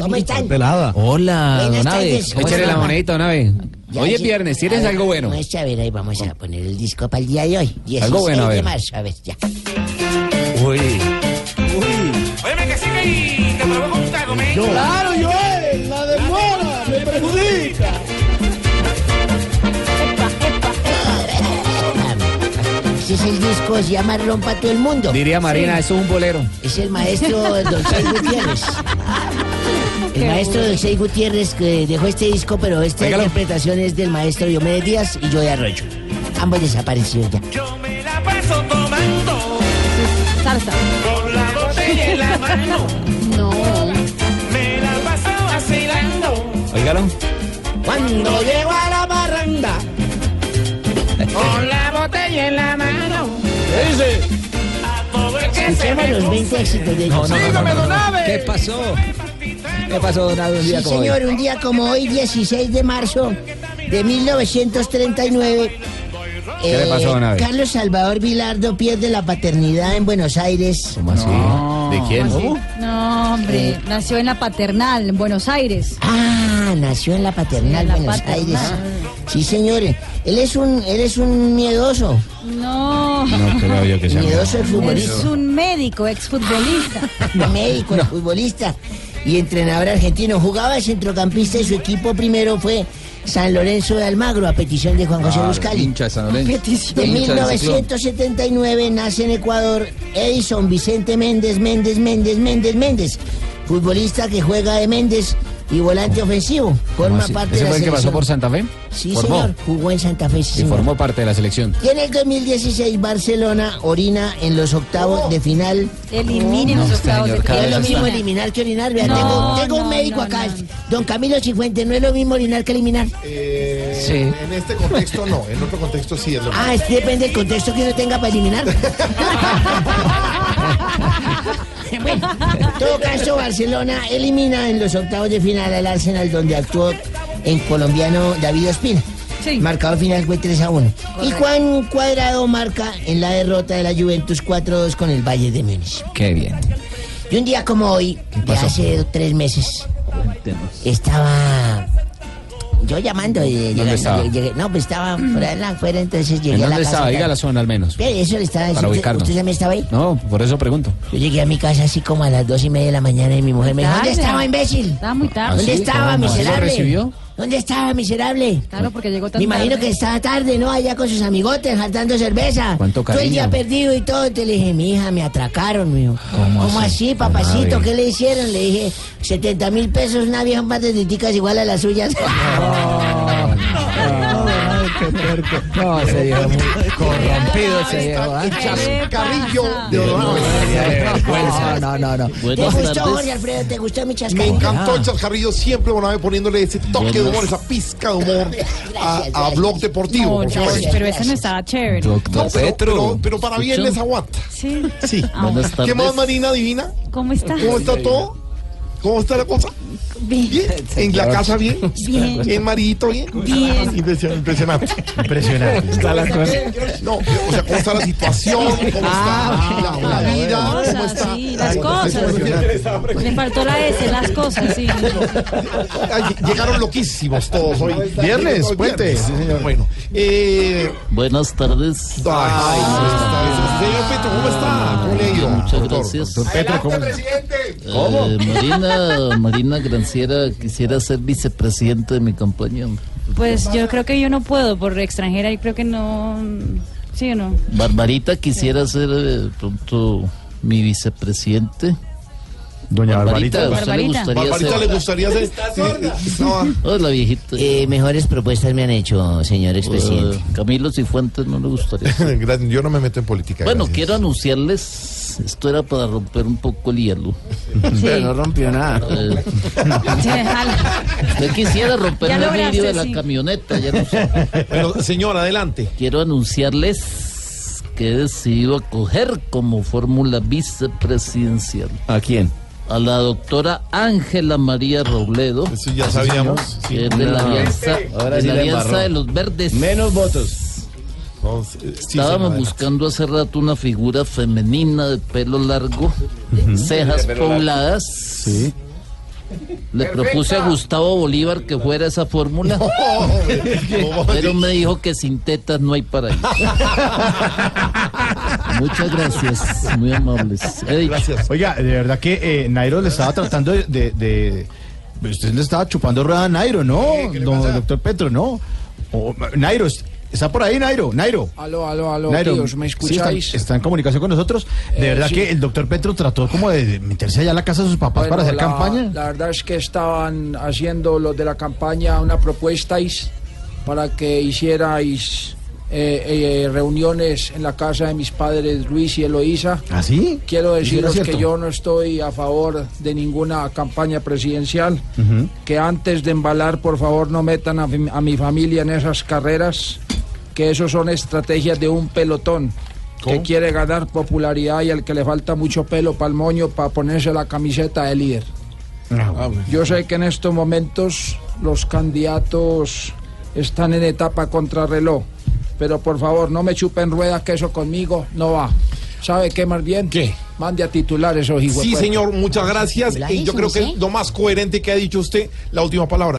[SPEAKER 12] ¿Cómo
[SPEAKER 28] están?
[SPEAKER 7] Pelada. Hola,
[SPEAKER 28] Buenas
[SPEAKER 7] don
[SPEAKER 28] tardes, ¿cómo
[SPEAKER 7] Échale la
[SPEAKER 28] están?
[SPEAKER 7] monedita, don Abe.
[SPEAKER 28] Ya,
[SPEAKER 7] Hoy es
[SPEAKER 28] sí.
[SPEAKER 7] viernes, ¿tienes
[SPEAKER 28] ver,
[SPEAKER 7] algo bueno?
[SPEAKER 28] Vamos a ver, ahí vamos a poner el disco para el día de hoy. 16
[SPEAKER 7] Algo bueno, a
[SPEAKER 28] de
[SPEAKER 7] ver.
[SPEAKER 28] marzo, a ver, ya.
[SPEAKER 7] Uy.
[SPEAKER 3] Óyeme que sigue y te provoca un trago, me.
[SPEAKER 39] Claro, Joel, la demora me perjudica.
[SPEAKER 28] Ese es el disco, se llama Rompa todo el mundo.
[SPEAKER 7] Diría Marina, eso es un bolero.
[SPEAKER 28] Es el maestro Don Gutiérrez. El maestro. Don Seis Gutiérrez que dejó este disco, pero esta
[SPEAKER 7] Óigalo.
[SPEAKER 28] interpretación es del maestro Diomedes Díaz y yo de Arroyo. Ambos desaparecidos ya.
[SPEAKER 3] La paso tomando
[SPEAKER 12] Salsa.
[SPEAKER 3] con la botella en la mano.
[SPEAKER 12] No.
[SPEAKER 3] Me la paso vacilando
[SPEAKER 7] Óigalo.
[SPEAKER 28] Cuando llego a la barranda.
[SPEAKER 3] con la botella en la mano.
[SPEAKER 39] ¿Qué dice?
[SPEAKER 3] A todo el que se me
[SPEAKER 28] los 20 éxitos de ellos.
[SPEAKER 10] ¿Qué pasó? ¿Qué pasó, don Abe, un día
[SPEAKER 28] Sí,
[SPEAKER 10] como hoy?
[SPEAKER 28] señor, un día como hoy, 16 de marzo de 1939.
[SPEAKER 7] ¿Qué le pasó, don Abe?
[SPEAKER 28] Carlos Salvador Vilardo pierde la paternidad en Buenos Aires.
[SPEAKER 7] ¿Cómo así? ¿De quién?
[SPEAKER 12] No, hombre,
[SPEAKER 28] Eh.
[SPEAKER 12] nació en la paternal, en Buenos Aires.
[SPEAKER 28] Ah, nació en la paternal
[SPEAKER 12] Sí, en la
[SPEAKER 28] Buenos
[SPEAKER 12] paternal.
[SPEAKER 28] Aires. Sí, señor. Él es un, él es un miedoso.
[SPEAKER 12] No.
[SPEAKER 7] No creo yo que sea.
[SPEAKER 28] Miedoso el
[SPEAKER 12] Es
[SPEAKER 28] futbolista.
[SPEAKER 12] un médico, exfutbolista.
[SPEAKER 28] médico, el futbolista y entrenador argentino. Jugaba de centrocampista y su equipo primero fue San Lorenzo de Almagro a petición de Juan José
[SPEAKER 18] Claro,
[SPEAKER 28] Buscali.
[SPEAKER 18] hincha de San Lorenzo. Ciclón.
[SPEAKER 28] 1979 nace en Ecuador Edison Vicente Méndez, Méndez, Méndez, Méndez, Méndez. Futbolista que juega de Méndez y volante ofensivo. Forma
[SPEAKER 7] así?
[SPEAKER 28] parte
[SPEAKER 7] ¿Ese
[SPEAKER 28] de la
[SPEAKER 7] fue el que pasó
[SPEAKER 28] selección.
[SPEAKER 7] por Santa Fe?
[SPEAKER 28] Sí,
[SPEAKER 7] Formó.
[SPEAKER 28] señor. Jugó en Santa Fe, sí,
[SPEAKER 7] Y
[SPEAKER 28] señor.
[SPEAKER 7] formó parte de la selección.
[SPEAKER 28] Y en el 2016 Barcelona orina en los octavos de final.
[SPEAKER 12] Eliminen los octavos de
[SPEAKER 28] No es lo
[SPEAKER 12] final.
[SPEAKER 28] mismo eliminar que orinar. Vea,
[SPEAKER 12] No,
[SPEAKER 28] tengo, tengo
[SPEAKER 12] no,
[SPEAKER 28] un médico
[SPEAKER 12] no,
[SPEAKER 28] acá,
[SPEAKER 12] no.
[SPEAKER 28] don Camilo Cifuentes. No es lo mismo orinar que eliminar.
[SPEAKER 49] Eh,
[SPEAKER 28] Sí.
[SPEAKER 49] En este contexto no, en otro contexto sí es lo mismo.
[SPEAKER 28] Ah, es que depende del contexto que uno tenga para eliminar. bueno, en todo caso, Barcelona elimina en los octavos de final al Arsenal, donde actuó en colombiano David Ospina. Marcador final fue 3 a 1. Y Juan Cuadrado marca en la derrota de la Juventus 4-2 con el Valle de Múnich.
[SPEAKER 10] Qué bien.
[SPEAKER 28] Y un día como hoy, de hace tres meses, estaba yo llamando. y llegando,
[SPEAKER 7] estaba?
[SPEAKER 28] llegué- no, pues estaba fuera, afuera, entonces llegué
[SPEAKER 7] ¿En
[SPEAKER 28] a la
[SPEAKER 7] dónde
[SPEAKER 28] casa.
[SPEAKER 7] estaba? Diga la zona al menos.
[SPEAKER 28] Ve, Eso le estaba
[SPEAKER 7] Para
[SPEAKER 28] diciendo. ¿Usted,
[SPEAKER 7] ubicarnos.
[SPEAKER 28] usted también estaba ahí?
[SPEAKER 7] No, por eso pregunto.
[SPEAKER 28] Yo llegué a mi casa así como a las dos y media de la mañana y mi mujer me dijo, ¿dónde estaba, imbécil?
[SPEAKER 12] Estaba muy tarde.
[SPEAKER 28] ¿Dónde
[SPEAKER 7] ¿Ah, sí?
[SPEAKER 28] estaba.
[SPEAKER 7] ¿Así lo
[SPEAKER 28] miserable?
[SPEAKER 7] recibió?
[SPEAKER 28] ¿Dónde estaba, miserable?
[SPEAKER 12] Claro, porque llegó tan
[SPEAKER 28] Me imagino
[SPEAKER 12] tarde.
[SPEAKER 28] que estaba tarde, ¿no? Allá con sus amigotes, saltando cerveza.
[SPEAKER 7] ¿Cuánto
[SPEAKER 28] Todo el día
[SPEAKER 7] cariño?
[SPEAKER 28] perdido y todo. Entonces le dije, mi hija, me atracaron, mijo.
[SPEAKER 7] ¿Cómo
[SPEAKER 28] así,
[SPEAKER 7] así?
[SPEAKER 28] papacito?
[SPEAKER 7] Ave.
[SPEAKER 28] ¿Qué le hicieron? Le dije, 70 mil pesos, una vieja un par de igual a las suyas.
[SPEAKER 10] No, ese viejo muy corrompido ese viejo.
[SPEAKER 49] El chascarrillo de
[SPEAKER 10] No, no, no, no.
[SPEAKER 28] ¿Te gustó, Jorge Alfredo? ¿Te gustó mi
[SPEAKER 49] Me
[SPEAKER 28] chascarrillo?
[SPEAKER 49] encantó el chascarrillo siempre, Bonave, poniéndole ese toque de humor, esa pizca de humor a, a Blog Deportivo.
[SPEAKER 12] No, George, pero ese no estaba chévere.
[SPEAKER 49] No, pero, pero, pero para
[SPEAKER 12] ¿Escuchó?
[SPEAKER 49] viernes aguanta.
[SPEAKER 12] Sí.
[SPEAKER 49] Sí.
[SPEAKER 12] Ah,
[SPEAKER 49] ¿Qué más, Marina Divina?
[SPEAKER 12] ¿Cómo está?
[SPEAKER 49] ¿Cómo está todo? ¿Cómo está la cosa?
[SPEAKER 12] Bien.
[SPEAKER 49] ¿En la casa bien?
[SPEAKER 12] Bien.
[SPEAKER 49] ¿En Marito bien?
[SPEAKER 12] Bien.
[SPEAKER 49] Impresionante. Impresionante.
[SPEAKER 7] Está la cosa.
[SPEAKER 49] No, o sea, ¿cómo está la situación? ¿Cómo está la, la vida? ¿Cómo está?
[SPEAKER 12] sí, las cosas. Le faltó la S, las cosas, sí.
[SPEAKER 49] Ay, llegaron loquísimos todos hoy. Viernes, puente. viernes. Sí, señor. Bueno, eh,
[SPEAKER 50] Buenas tardes.
[SPEAKER 49] ay, señor Petro, ¿cómo está? ¿Cómo le ha ido?
[SPEAKER 50] Muchas
[SPEAKER 49] doctor?
[SPEAKER 50] gracias.
[SPEAKER 49] Doctor Petro, ¿cómo?
[SPEAKER 50] Eh, Marina, Marina Granciera quisiera ser vicepresidente de mi campaña.
[SPEAKER 12] Pues yo creo que yo no puedo por extranjera y creo que no. ¿Sí o no?
[SPEAKER 50] Barbarita quisiera ser eh, pronto mi vicepresidente.
[SPEAKER 49] Doña
[SPEAKER 50] Barbarita,
[SPEAKER 49] Barbarita.
[SPEAKER 50] ¿a usted le gustaría
[SPEAKER 49] Barbarita
[SPEAKER 50] ser-
[SPEAKER 49] le gustaría ser. No,
[SPEAKER 50] Hola, viejita.
[SPEAKER 51] Eh, mejores propuestas me han hecho, señor expresidente.
[SPEAKER 50] Eh, Camilo Cifuentes no le gustaría.
[SPEAKER 49] Yo no me meto en política.
[SPEAKER 50] Bueno,
[SPEAKER 49] gracias.
[SPEAKER 50] quiero anunciarles, esto era para romper un poco el hielo.
[SPEAKER 28] Pero no rompió nada.
[SPEAKER 50] Eh, usted quisiera romper
[SPEAKER 28] Ya
[SPEAKER 50] el
[SPEAKER 28] lograste,
[SPEAKER 50] vidrio de la
[SPEAKER 28] sí.
[SPEAKER 50] camioneta, ya no sé.
[SPEAKER 49] Bueno, señor, adelante.
[SPEAKER 50] Quiero anunciarles que he decidido acoger como fórmula vicepresidencial.
[SPEAKER 28] ¿A quién?
[SPEAKER 50] A la doctora Ángela María Robledo.
[SPEAKER 49] Eso ya sabíamos.
[SPEAKER 50] Que es de la
[SPEAKER 28] No.
[SPEAKER 50] alianza,
[SPEAKER 28] Ahora
[SPEAKER 50] de
[SPEAKER 28] sí
[SPEAKER 50] la alianza de los verdes.
[SPEAKER 28] Menos votos.
[SPEAKER 49] No, sí, sí,
[SPEAKER 50] Estábamos buscando hace rato una figura femenina de pelo largo, cejas
[SPEAKER 49] De pelo largo.
[SPEAKER 50] pobladas. Le propuse a Gustavo Bolívar que fuera esa fórmula, pero me dijo que sin tetas no hay paraíso. Muchas gracias, muy amables. Dicho.
[SPEAKER 39] Oiga, de verdad que eh, Nairo le estaba tratando de, de- de- Usted le estaba chupando rueda a Nairo, ¿no? No, doctor Petro, ¿no? Nairo, ¿está por ahí, Nairo? Nairo.
[SPEAKER 52] Aló, aló, aló,
[SPEAKER 39] Nairo,
[SPEAKER 52] tíos, ¿me
[SPEAKER 39] sí, está,
[SPEAKER 52] escucháis?
[SPEAKER 39] está en comunicación con nosotros. De
[SPEAKER 52] Eh,
[SPEAKER 39] verdad
[SPEAKER 52] sí.
[SPEAKER 39] que el doctor Petro trató como de, meterse allá a la casa de sus papás
[SPEAKER 52] Bueno,
[SPEAKER 39] para hacer
[SPEAKER 52] la-
[SPEAKER 39] campaña.
[SPEAKER 52] La verdad es que estaban haciendo los de la campaña una propuesta para que hicierais eh, eh, reuniones en la casa de mis padres Luis y Eloísa.
[SPEAKER 39] ¿Ah, sí?
[SPEAKER 52] Quiero
[SPEAKER 39] ¿Y si era
[SPEAKER 52] deciros que yo no estoy a favor de ninguna campaña presidencial. Que antes de embalar, por favor, no metan a, a mi familia en esas carreras. Que eso son estrategias de un pelotón que quiere ganar popularidad y al que le falta mucho pelo para el moño para ponerse la camiseta de líder. Yo sé que en estos momentos los candidatos están en etapa contrarreloj, pero por favor no me chupen rueda que eso conmigo no va. ¿Sabe qué más bien? ¿Qué? Mande a titular esos hijos.
[SPEAKER 49] Sí, señor, muchas gracias. Y yo creo que es lo más coherente que ha dicho usted, la última palabra.